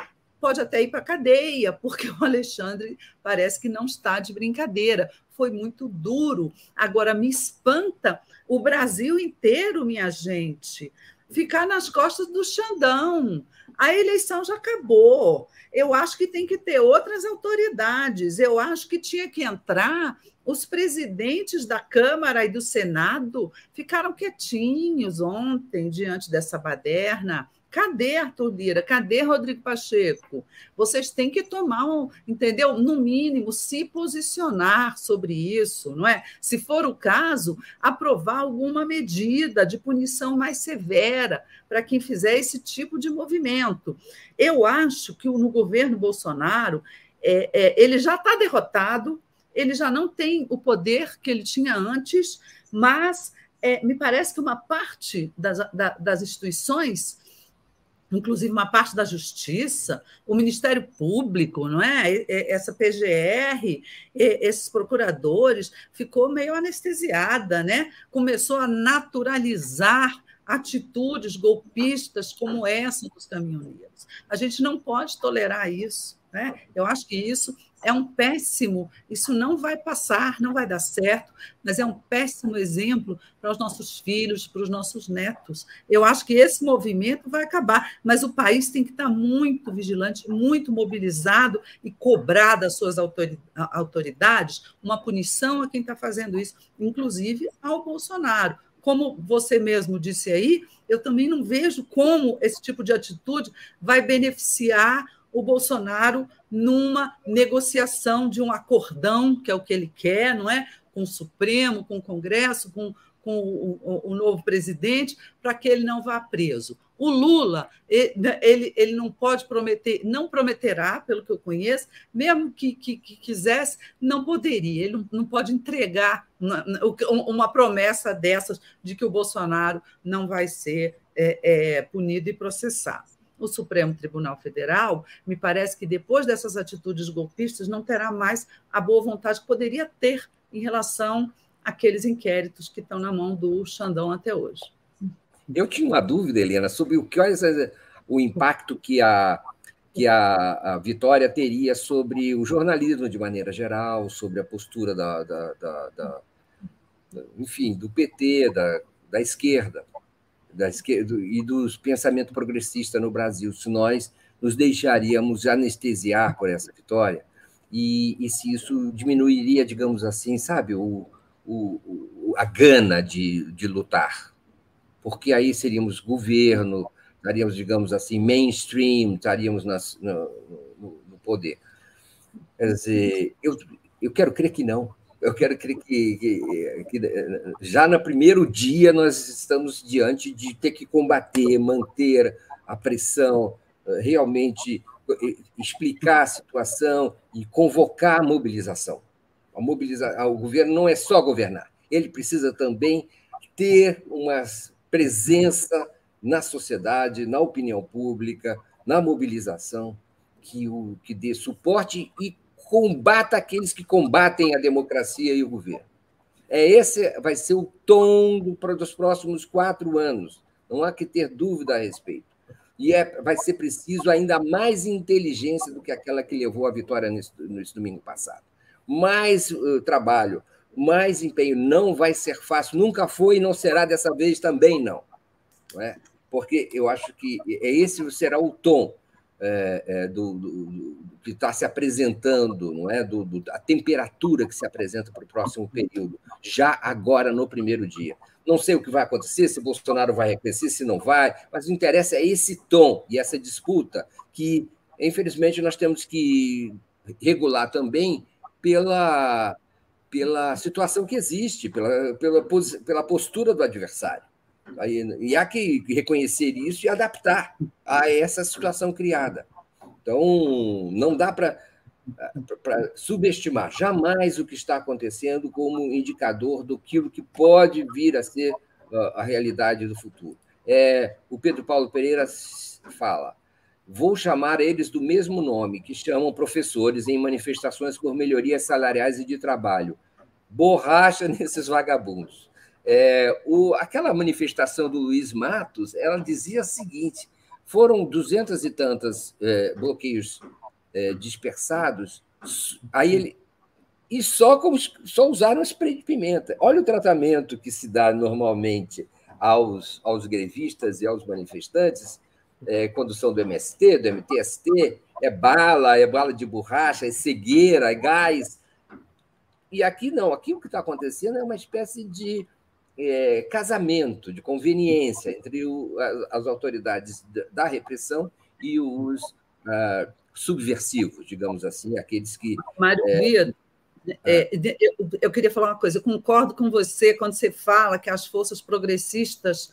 pode até ir para a cadeia, porque o Alexandre parece que não está de brincadeira. Foi muito duro. Agora, me espanta o Brasil inteiro, minha gente. ficar nas costas do Xandão. A eleição já acabou. Eu acho que tem que ter outras autoridades. Eu acho que tinha que entrar os presidentes da Câmara e do Senado ficaram quietinhos ontem diante dessa baderna. Cadê Arthur Lira? Cadê Rodrigo Pacheco? Vocês têm que tomar um, entendeu? No mínimo, se posicionar sobre isso, não é? Se for o caso, aprovar alguma medida de punição mais severa para quem fizer esse tipo de movimento. Eu acho que no governo Bolsonaro é, é, ele já está derrotado, ele já não tem o poder que ele tinha antes, mas é, me parece que uma parte das, da, das instituições inclusive uma parte da justiça, o Ministério Público, não é? Essa PGR, esses procuradores, ficou meio anestesiada, né? Começou a naturalizar atitudes golpistas como essa dos caminhoneiros. A gente não pode tolerar isso. Né? Eu acho que isso é um péssimo, isso não vai passar, não vai dar certo, mas é um péssimo exemplo para os nossos filhos, para os nossos netos. Eu acho que esse movimento vai acabar, mas o país tem que estar muito vigilante, muito mobilizado e cobrar das suas autoridades uma punição a quem está fazendo isso, inclusive ao Bolsonaro. Como você mesmo disse aí, eu também não vejo como esse tipo de atitude vai beneficiar o Bolsonaro numa negociação de um acordão, que é o que ele quer, não é? Com o Supremo, com o Congresso, com, com o, o, o novo presidente, para que ele não vá preso. O Lula, ele, ele não pode prometer, não prometerá, pelo que eu conheço, mesmo que, que, que quisesse, não poderia, ele não, pode entregar uma, uma, promessa dessas de que o Bolsonaro não vai ser é, é, punido e processado o Supremo Tribunal Federal, me parece que depois dessas atitudes golpistas não terá mais a boa vontade que poderia ter em relação àqueles inquéritos que estão na mão do Xandão até hoje. Eu tinha uma dúvida, Helena, sobre o que o impacto que a que a, a, Vitória teria sobre o jornalismo de maneira geral, sobre a postura da, da, da, da enfim, do PT, da, da esquerda da esquerda e do pensamento progressista no Brasil, se nós nos deixaríamos anestesiar por essa vitória e, e se isso diminuiria, digamos assim, sabe, o, o, a gana de, de lutar. Porque aí seríamos governo, estaríamos, digamos assim, mainstream, estaríamos nas, no, no, no poder. Quer dizer, eu, eu quero crer que não eu quero que, que, que, já no primeiro dia nós estamos diante de ter que combater, manter a pressão, realmente explicar a situação e convocar a mobilização. A mobilização, o governo não é só governar, ele precisa também ter uma presença na sociedade, na opinião pública, na mobilização, que, o, que dê suporte e combata aqueles que combatem a democracia e o governo. É esse vai ser o tom dos próximos quatro anos. Não há que ter dúvida a respeito. E é, vai ser preciso ainda mais inteligência do que aquela que levou à vitória nesse, nesse domingo passado. Mais uh, trabalho, mais empenho. Não vai ser fácil, nunca foi e não será dessa vez também, não. não é? Porque eu acho que é esse será o tom é, é, do, do, do, que está se apresentando, não é? Do, do, a temperatura que se apresenta para o próximo período, já agora no primeiro dia. Não sei o que vai acontecer, se Bolsonaro vai reconhecer, se não vai, mas o interesse é esse tom e essa disputa que, infelizmente, nós temos que regular também pela, pela situação que existe, pela, pela, pela postura do adversário. E há que reconhecer isso e adaptar a essa situação criada. Então, não dá para subestimar jamais o que está acontecendo como indicador do que pode vir a ser a realidade do futuro. É, o Pedro Paulo Pereira fala: vou chamar eles do mesmo nome que chamam professores em manifestações por melhorias salariais e de trabalho. Borracha nesses vagabundos. É, o, aquela manifestação do Luiz Matos, ela dizia o seguinte: foram duzentas e tantas é, bloqueios é, dispersados, aí ele e só como só usaram spray de pimenta. Olha o tratamento que se dá normalmente aos, aos grevistas e aos manifestantes, é, quando são do MST, do MTST, é bala, é bala de borracha, é cegueira, é gás. E aqui não, aqui o que está acontecendo é uma espécie de é, casamento, de conveniência entre o, as, autoridades da repressão e os uh, subversivos, digamos assim, aqueles que. Mário é, é, eu, eu queria falar uma coisa, eu concordo com você quando você fala que as forças progressistas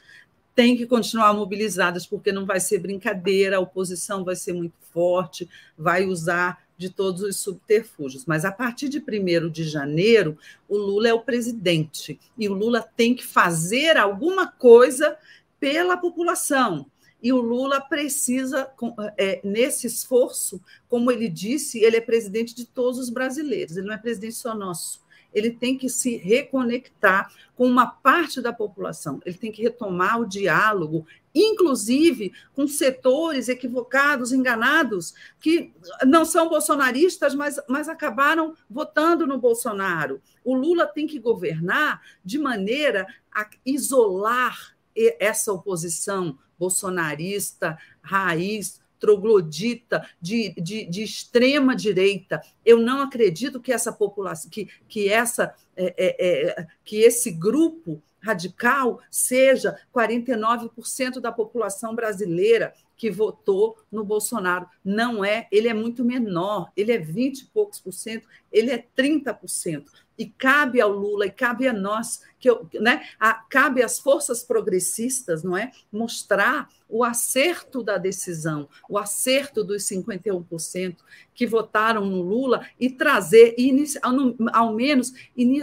têm que continuar mobilizadas, porque não vai ser brincadeira, a oposição vai ser muito forte, vai usar de todos os subterfúgios. Mas a partir de 1 de janeiro, o Lula é o presidente e o Lula tem que fazer alguma coisa pela população. E o Lula precisa, é, nesse esforço, como ele disse, ele é presidente de todos os brasileiros, ele não é presidente só nosso ele tem que se reconectar com uma parte da população, ele tem que retomar o diálogo, inclusive com setores equivocados, enganados, que não são bolsonaristas, mas, mas acabaram votando no Bolsonaro. O Lula tem que governar de maneira a isolar essa oposição bolsonarista, raiz, troglodita, de, de, de extrema direita. Eu não acredito que essa população, que, que, essa, é, é, é que esse grupo radical seja 49% da população brasileira que votou no Bolsonaro. Não é, ele é muito menor, ele é 20 e poucos por cento, ele é 30% e cabe ao Lula e cabe a nós que eu, né, a, cabe às forças progressistas, não é, mostrar o acerto da decisão, o acerto dos 51% que votaram no Lula e trazer ao, ao, menos in,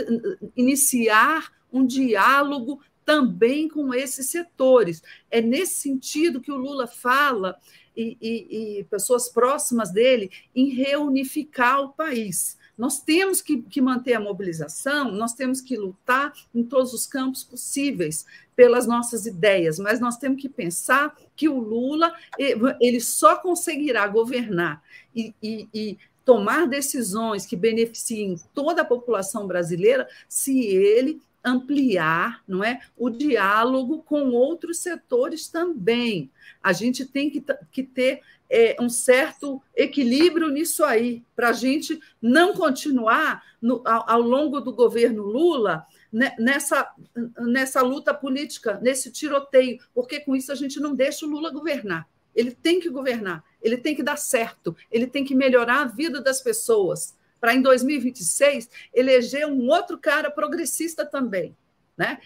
iniciar um diálogo também com esses setores. É nesse sentido que o Lula fala e, e, e pessoas próximas dele em reunificar o país nós temos que, que manter a mobilização, nós temos que lutar em todos os campos possíveis pelas nossas ideias, mas nós temos que pensar que o Lula ele só conseguirá governar e, e, e tomar decisões que beneficiem toda a população brasileira se ele ampliar não é, o diálogo com outros setores também. A gente tem que, que ter é, um certo equilíbrio nisso aí, para a gente não continuar no, ao, ao, longo do governo Lula né, nessa, nessa luta política, nesse tiroteio, porque com isso a gente não deixa o Lula governar. Ele tem que governar, ele tem que dar certo, ele tem que melhorar a vida das pessoas, para em 2026 eleger um outro cara progressista também. Né?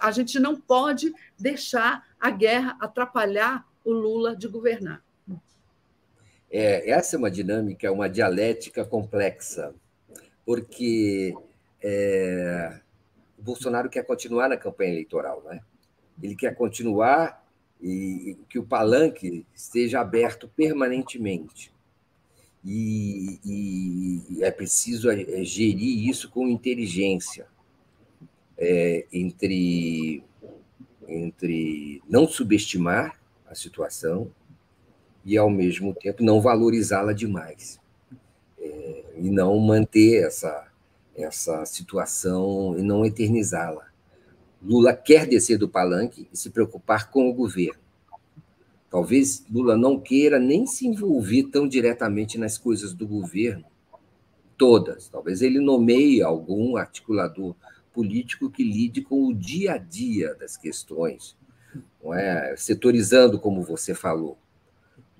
A gente não pode deixar a guerra atrapalhar o Lula de governar. É, essa é uma dinâmica, uma dialética complexa, porque é, o Bolsonaro quer continuar na campanha eleitoral, né? ele quer continuar e, e que o palanque esteja aberto permanentemente. E, e, é preciso é, gerir isso com inteligência, é, entre, entre não subestimar a situação e, ao mesmo tempo, não valorizá-la demais. É, e não manter essa, essa situação e não eternizá-la. Lula quer descer do palanque e se preocupar com o governo. Talvez Lula não queira nem se envolver tão diretamente nas coisas do governo, todas. Talvez ele nomeie algum articulador político que lide com o dia a dia das questões, não é? setorizando, como você falou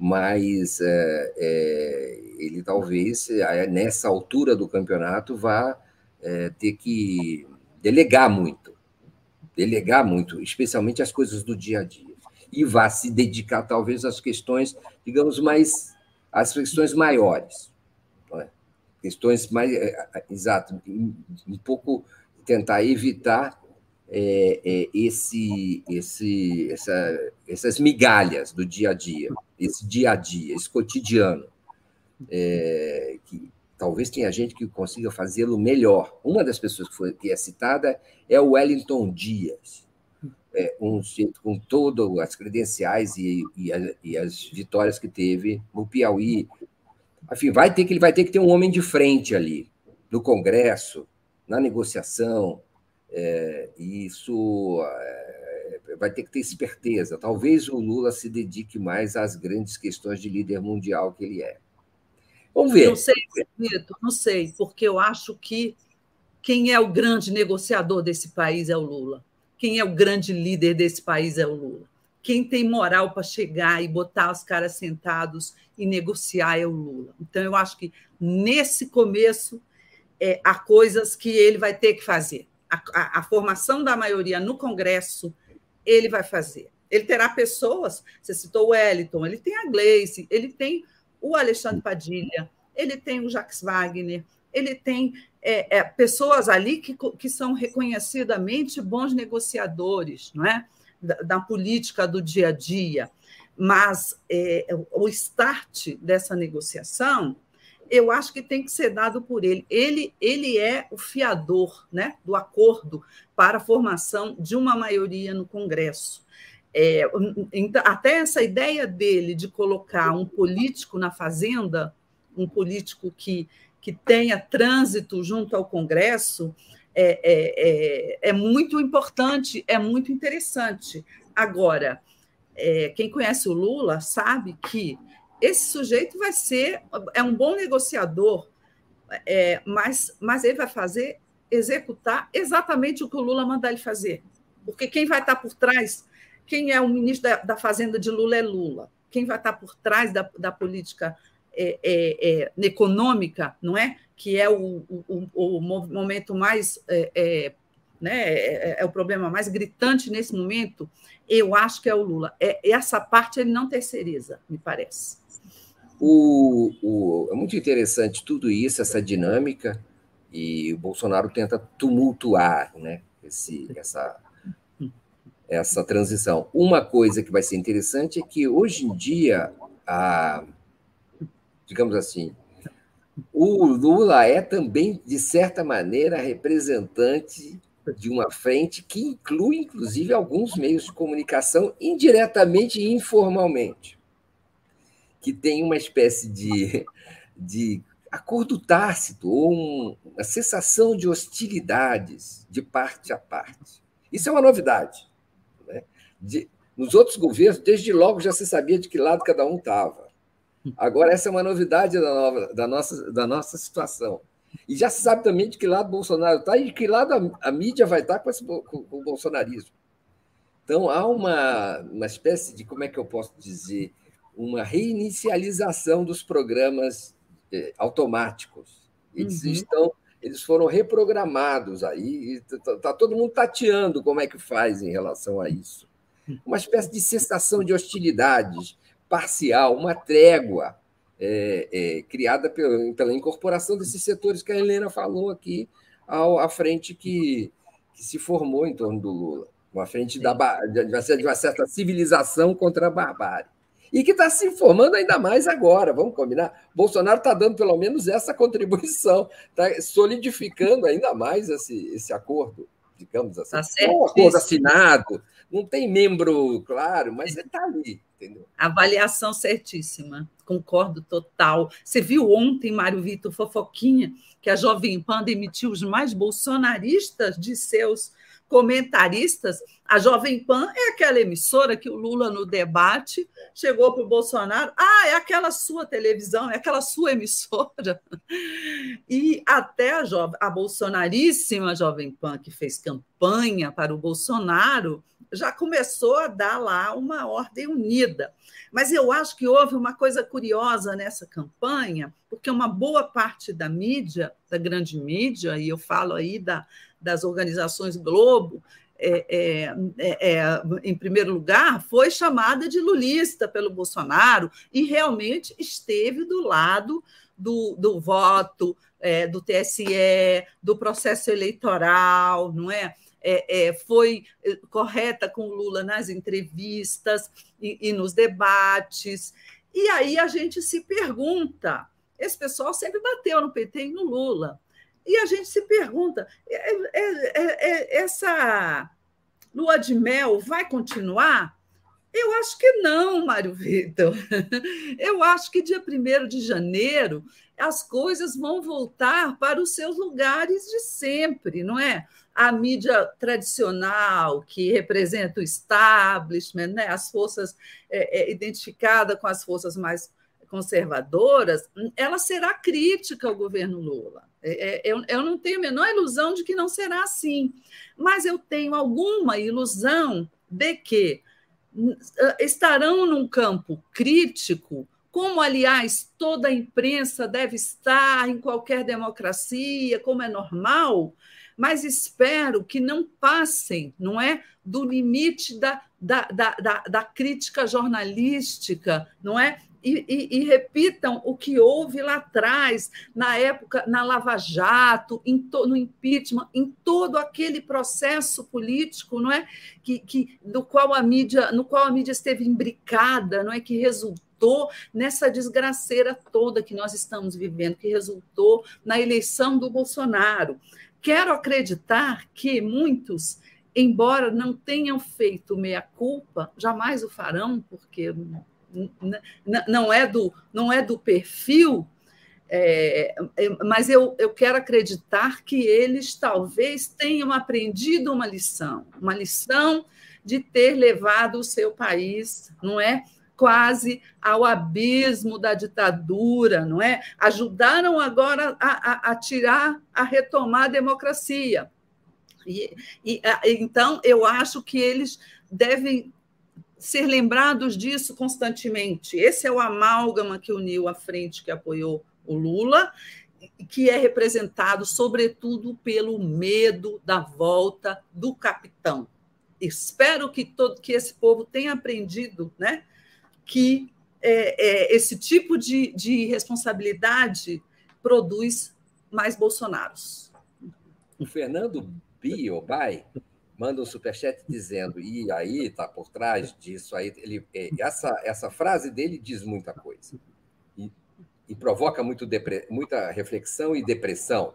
mas é, é, ele talvez, nessa altura do campeonato, vá é, ter que delegar muito, delegar muito, especialmente as coisas do dia a dia, e vá se dedicar talvez às questões, digamos, mais, às questões maiores, é? questões mais, é, é, exato, um pouco tentar evitar é, é, esse, esse, essa, essas migalhas do dia a dia, esse dia a dia, esse cotidiano, é, que talvez tenha gente que consiga fazê-lo melhor. Uma das pessoas que, foi, que é citada é o Wellington Dias, é, um com todas as credenciais e, e, a, e, as vitórias que teve no Piauí. Enfim, vai ter que, ele vai ter que ter um homem de frente ali, no Congresso, na negociação, é, isso é, vai ter que ter esperteza. Talvez o Lula se dedique mais às grandes questões de líder mundial que ele é. Vamos ver. Não sei, Vitor, não sei, porque eu acho que quem é o grande negociador desse país é o Lula. Quem é o grande líder desse país é o Lula. Quem tem moral para chegar e botar os caras sentados e negociar é o Lula. Então, eu acho que nesse começo é, há coisas que ele vai ter que fazer. A, a, a formação da maioria no Congresso, ele vai fazer. Ele terá pessoas, você citou o Wellington, ele tem a Gleice, ele tem o Alexandre Padilha, ele tem o Jacques Wagner, ele tem é, é, pessoas ali que, que são reconhecidamente bons negociadores, não é? Da, da política do dia a dia. Mas é, o start dessa negociação, eu acho que tem que ser dado por ele. Ele, ele é o fiador né, do acordo para a formação de uma maioria no Congresso. É, então, até essa ideia dele de colocar um político na fazenda, um político que, que tenha trânsito junto ao Congresso, é, é, é, é muito importante, é muito interessante. Agora, é, quem conhece o Lula sabe que esse sujeito vai ser é um bom negociador, é, mas, mas ele vai fazer executar exatamente o que o Lula mandar ele fazer. Porque quem vai estar por trás quem é o ministro da, da Fazenda de Lula é Lula. Quem vai estar por trás da, da política é, é, é, econômica, não é? Que é o, o, o momento mais. É, é, né, é, é, o problema mais gritante nesse momento, eu acho que é o Lula. É, essa parte ele não terceiriza, me parece. O, o, é muito interessante tudo isso, essa dinâmica, e o Bolsonaro tenta tumultuar né, esse, essa, essa transição. Uma coisa que vai ser interessante é que hoje em dia, a, digamos assim, o Lula é também, de certa maneira, representante de uma frente que inclui, inclusive, alguns meios de comunicação indiretamente e informalmente, que tem uma espécie de, de acordo tácito ou um, uma cessação de hostilidades de parte a parte. Isso é uma novidade. De, nos outros governos, desde logo já se sabia de que lado cada um estava. Agora, essa é uma novidade da, nova, da, nossa, da nossa situação. E já se sabe também de que lado Bolsonaro está e de que lado a, mídia vai estar tá com, esse, com, o bolsonarismo. Então, há uma, uma espécie de, como é que eu posso dizer, uma reinicialização dos programas eh, automáticos. Eles uhum. estão eles foram reprogramados aí, está tá todo mundo tateando como é que faz em relação a isso uma espécie de cessação de hostilidades parcial, uma trégua é, é, criada pela, pela, incorporação desses setores que a Helena falou aqui ao, à frente que, que se formou em torno do Lula, uma frente da, de, de uma certa civilização contra a barbárie. E que está se formando ainda mais agora, vamos combinar? Bolsonaro está dando pelo menos essa contribuição, está solidificando ainda mais esse, esse acordo, digamos assim. Tá é um acordo assinado, não tem membro claro, mas ele está ali, entendeu? Avaliação certíssima, concordo total. Você viu ontem, Mário Vitor Fofoquinha, que a Jovem Pan demitiu os mais bolsonaristas de seus comentaristas. A Jovem Pan é aquela emissora que o Lula, no debate, chegou para o Bolsonaro. Ah, é aquela sua televisão, é aquela sua emissora. E até a, jovem, a bolsonaríssima Jovem Pan, que fez campanha para o Bolsonaro, já começou a dar lá uma ordem unida. Mas eu acho que houve uma coisa curiosa nessa campanha, porque uma boa parte da mídia, da grande mídia, e eu falo aí da, das organizações Globo, é, é, é, é, em primeiro lugar, foi chamada de lulista pelo Bolsonaro e realmente esteve do lado do, do voto, é, do TSE, do processo eleitoral, não é? É, é, foi eh, correta com o Lula nas entrevistas e, e nos debates. E aí a gente se pergunta: esse pessoal sempre bateu no PT e no Lula. E a gente se pergunta: é, é, é, é essa lua de mel vai continuar? Eu acho que não, Mário Vitor. Eu acho que dia 1 de janeiro as coisas vão voltar para os seus lugares de sempre, não é? A mídia tradicional, que representa o establishment, né? as forças é, é, identificadas com as forças mais conservadoras, ela será crítica ao governo Lula. É, é, eu, eu não tenho a menor ilusão de que não será assim, mas eu tenho alguma ilusão de que estarão num campo crítico, como, aliás, toda a imprensa deve estar em qualquer democracia, como é normal, mas espero que não passem, não é, do limite da, da, da, da, da crítica jornalística, não é? E, e, e, repitam o que houve lá atrás, na época, na Lava Jato, to, no impeachment, em todo aquele processo político, não é? Que, que, do qual a mídia, no qual a mídia esteve imbricada, não é? Que resultou nessa desgraceira toda que nós estamos vivendo, que resultou na eleição do Bolsonaro. Quero acreditar que muitos embora não tenham feito meia-culpa, jamais o farão, porque não é do, não é do perfil, é, é, mas eu, eu quero acreditar que eles talvez tenham aprendido uma lição, uma lição de ter levado o seu país, não é? Quase ao abismo da ditadura, não é? Ajudaram agora a, a, a tirar, a retomar a democracia. E, e, então, eu acho que eles devem ser lembrados disso constantemente. Esse é o amálgama que uniu a frente que apoiou o Lula, que é representado, sobretudo, pelo medo da volta do capitão. Espero que todo que esse povo tenha aprendido né, que é, é, esse tipo de, de responsabilidade produz mais Bolsonaros. O Fernando Biobai manda um superchat dizendo, e aí está por trás disso aí, ele, é, essa, essa frase dele diz muita coisa. E, e provoca muito depre, muita reflexão e depressão.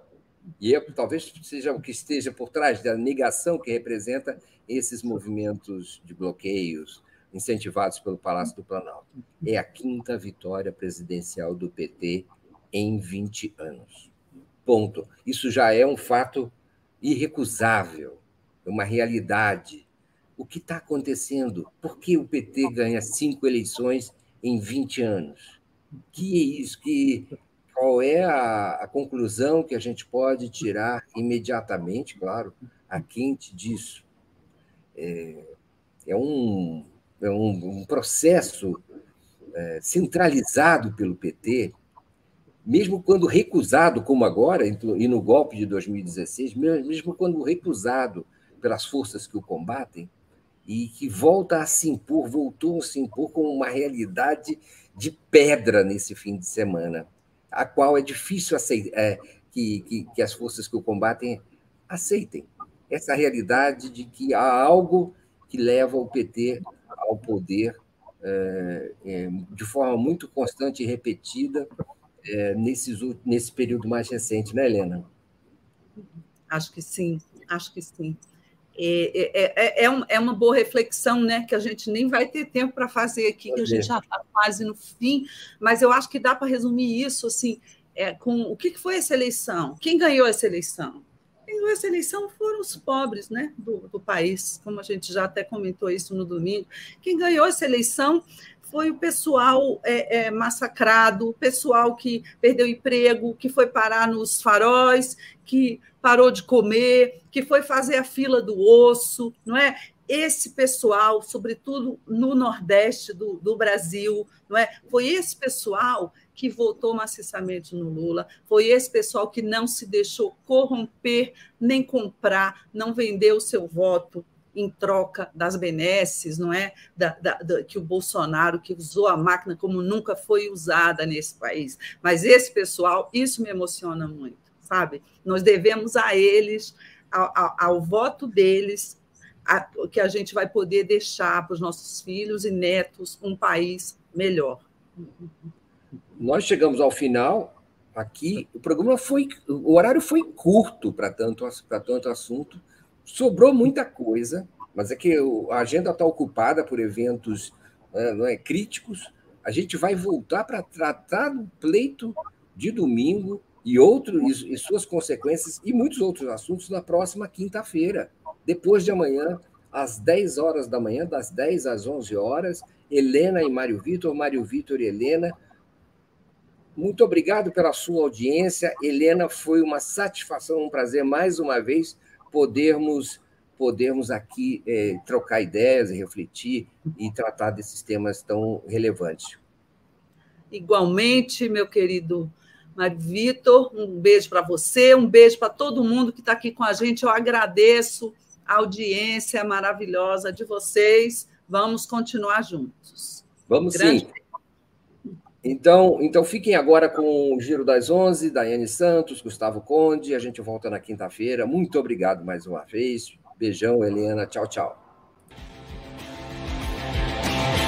E eu, talvez seja o que esteja por trás da negação que representa esses movimentos de bloqueios incentivados pelo Palácio do Planalto. É a quinta vitória presidencial do PT em 20 anos. Ponto. Isso já é um fato irrecusável é uma realidade. O que está acontecendo? Por que o PT ganha cinco eleições em 20 anos? Que é isso? Que, qual é a, a conclusão que a gente pode tirar imediatamente, claro, a quente disso? É, é, um, um, um processo é, centralizado pelo PT, mesmo quando recusado, como agora, e no golpe de 2016, mesmo quando recusado pelas forças que o combatem e que volta a se impor, voltou a se impor como uma realidade de pedra nesse fim de semana, a qual é difícil aceitar, é, que, que, que as forças que o combatem aceitem. Essa realidade de que há algo que leva o PT ao poder é, é, de forma muito constante e repetida é, nesses, nesse período mais recente, né, Helena? Acho que sim, acho que sim. É, é, é, é, uma boa reflexão, né? Que a gente nem vai ter tempo para fazer aqui, que a gente já está quase no fim, mas eu acho que dá para resumir isso assim, é, com o que foi essa eleição? Quem ganhou essa eleição? Ganhou essa eleição foram os pobres né, do, do país, como a gente já até comentou isso no domingo. Quem ganhou essa eleição foi o pessoal é, é, massacrado, o pessoal que perdeu emprego, que foi parar nos faróis, que parou de comer, que foi fazer a fila do osso, não é? Esse pessoal, sobretudo no Nordeste do, do Brasil, não é? Foi esse pessoal que votou maciçamente no Lula, foi esse pessoal que não se deixou corromper, nem comprar, não vendeu o seu voto em troca das benesses, não é? Da, da, da, que o Bolsonaro, que usou a máquina como nunca foi usada nesse país. Mas esse pessoal, isso me emociona muito sabe? Nós devemos a eles, ao, ao, ao voto deles, a, que a gente vai poder deixar para os nossos filhos e netos um país melhor. Nós chegamos ao final aqui. O programa foi, o horário foi curto para tanto tanto assunto. Sobrou muita coisa, mas é que a agenda está ocupada por eventos né, não é, críticos. A gente vai voltar para tratar do pleito de domingo e, outros, e suas consequências e muitos outros assuntos na próxima quinta-feira, depois de amanhã, às 10 horas da manhã, das 10 às 11 horas. Helena e Mário Vitor, Mário Vitor e Helena. Muito obrigado pela sua audiência. Helena, foi uma satisfação, um prazer mais uma vez podermos podermos aqui é, trocar ideias, refletir e tratar desses temas tão relevantes. Igualmente, meu querido Mário Vitor, um beijo para você, um beijo para todo mundo que está aqui com a gente. Eu agradeço a audiência maravilhosa de vocês. Vamos continuar juntos. Vamos Grande sim. Então, então fiquem agora com o Giro das Onze, Daiane Santos, Gustavo Conde. A gente volta na quinta-feira. Muito obrigado mais uma vez. Beijão, Helena. Tchau, tchau.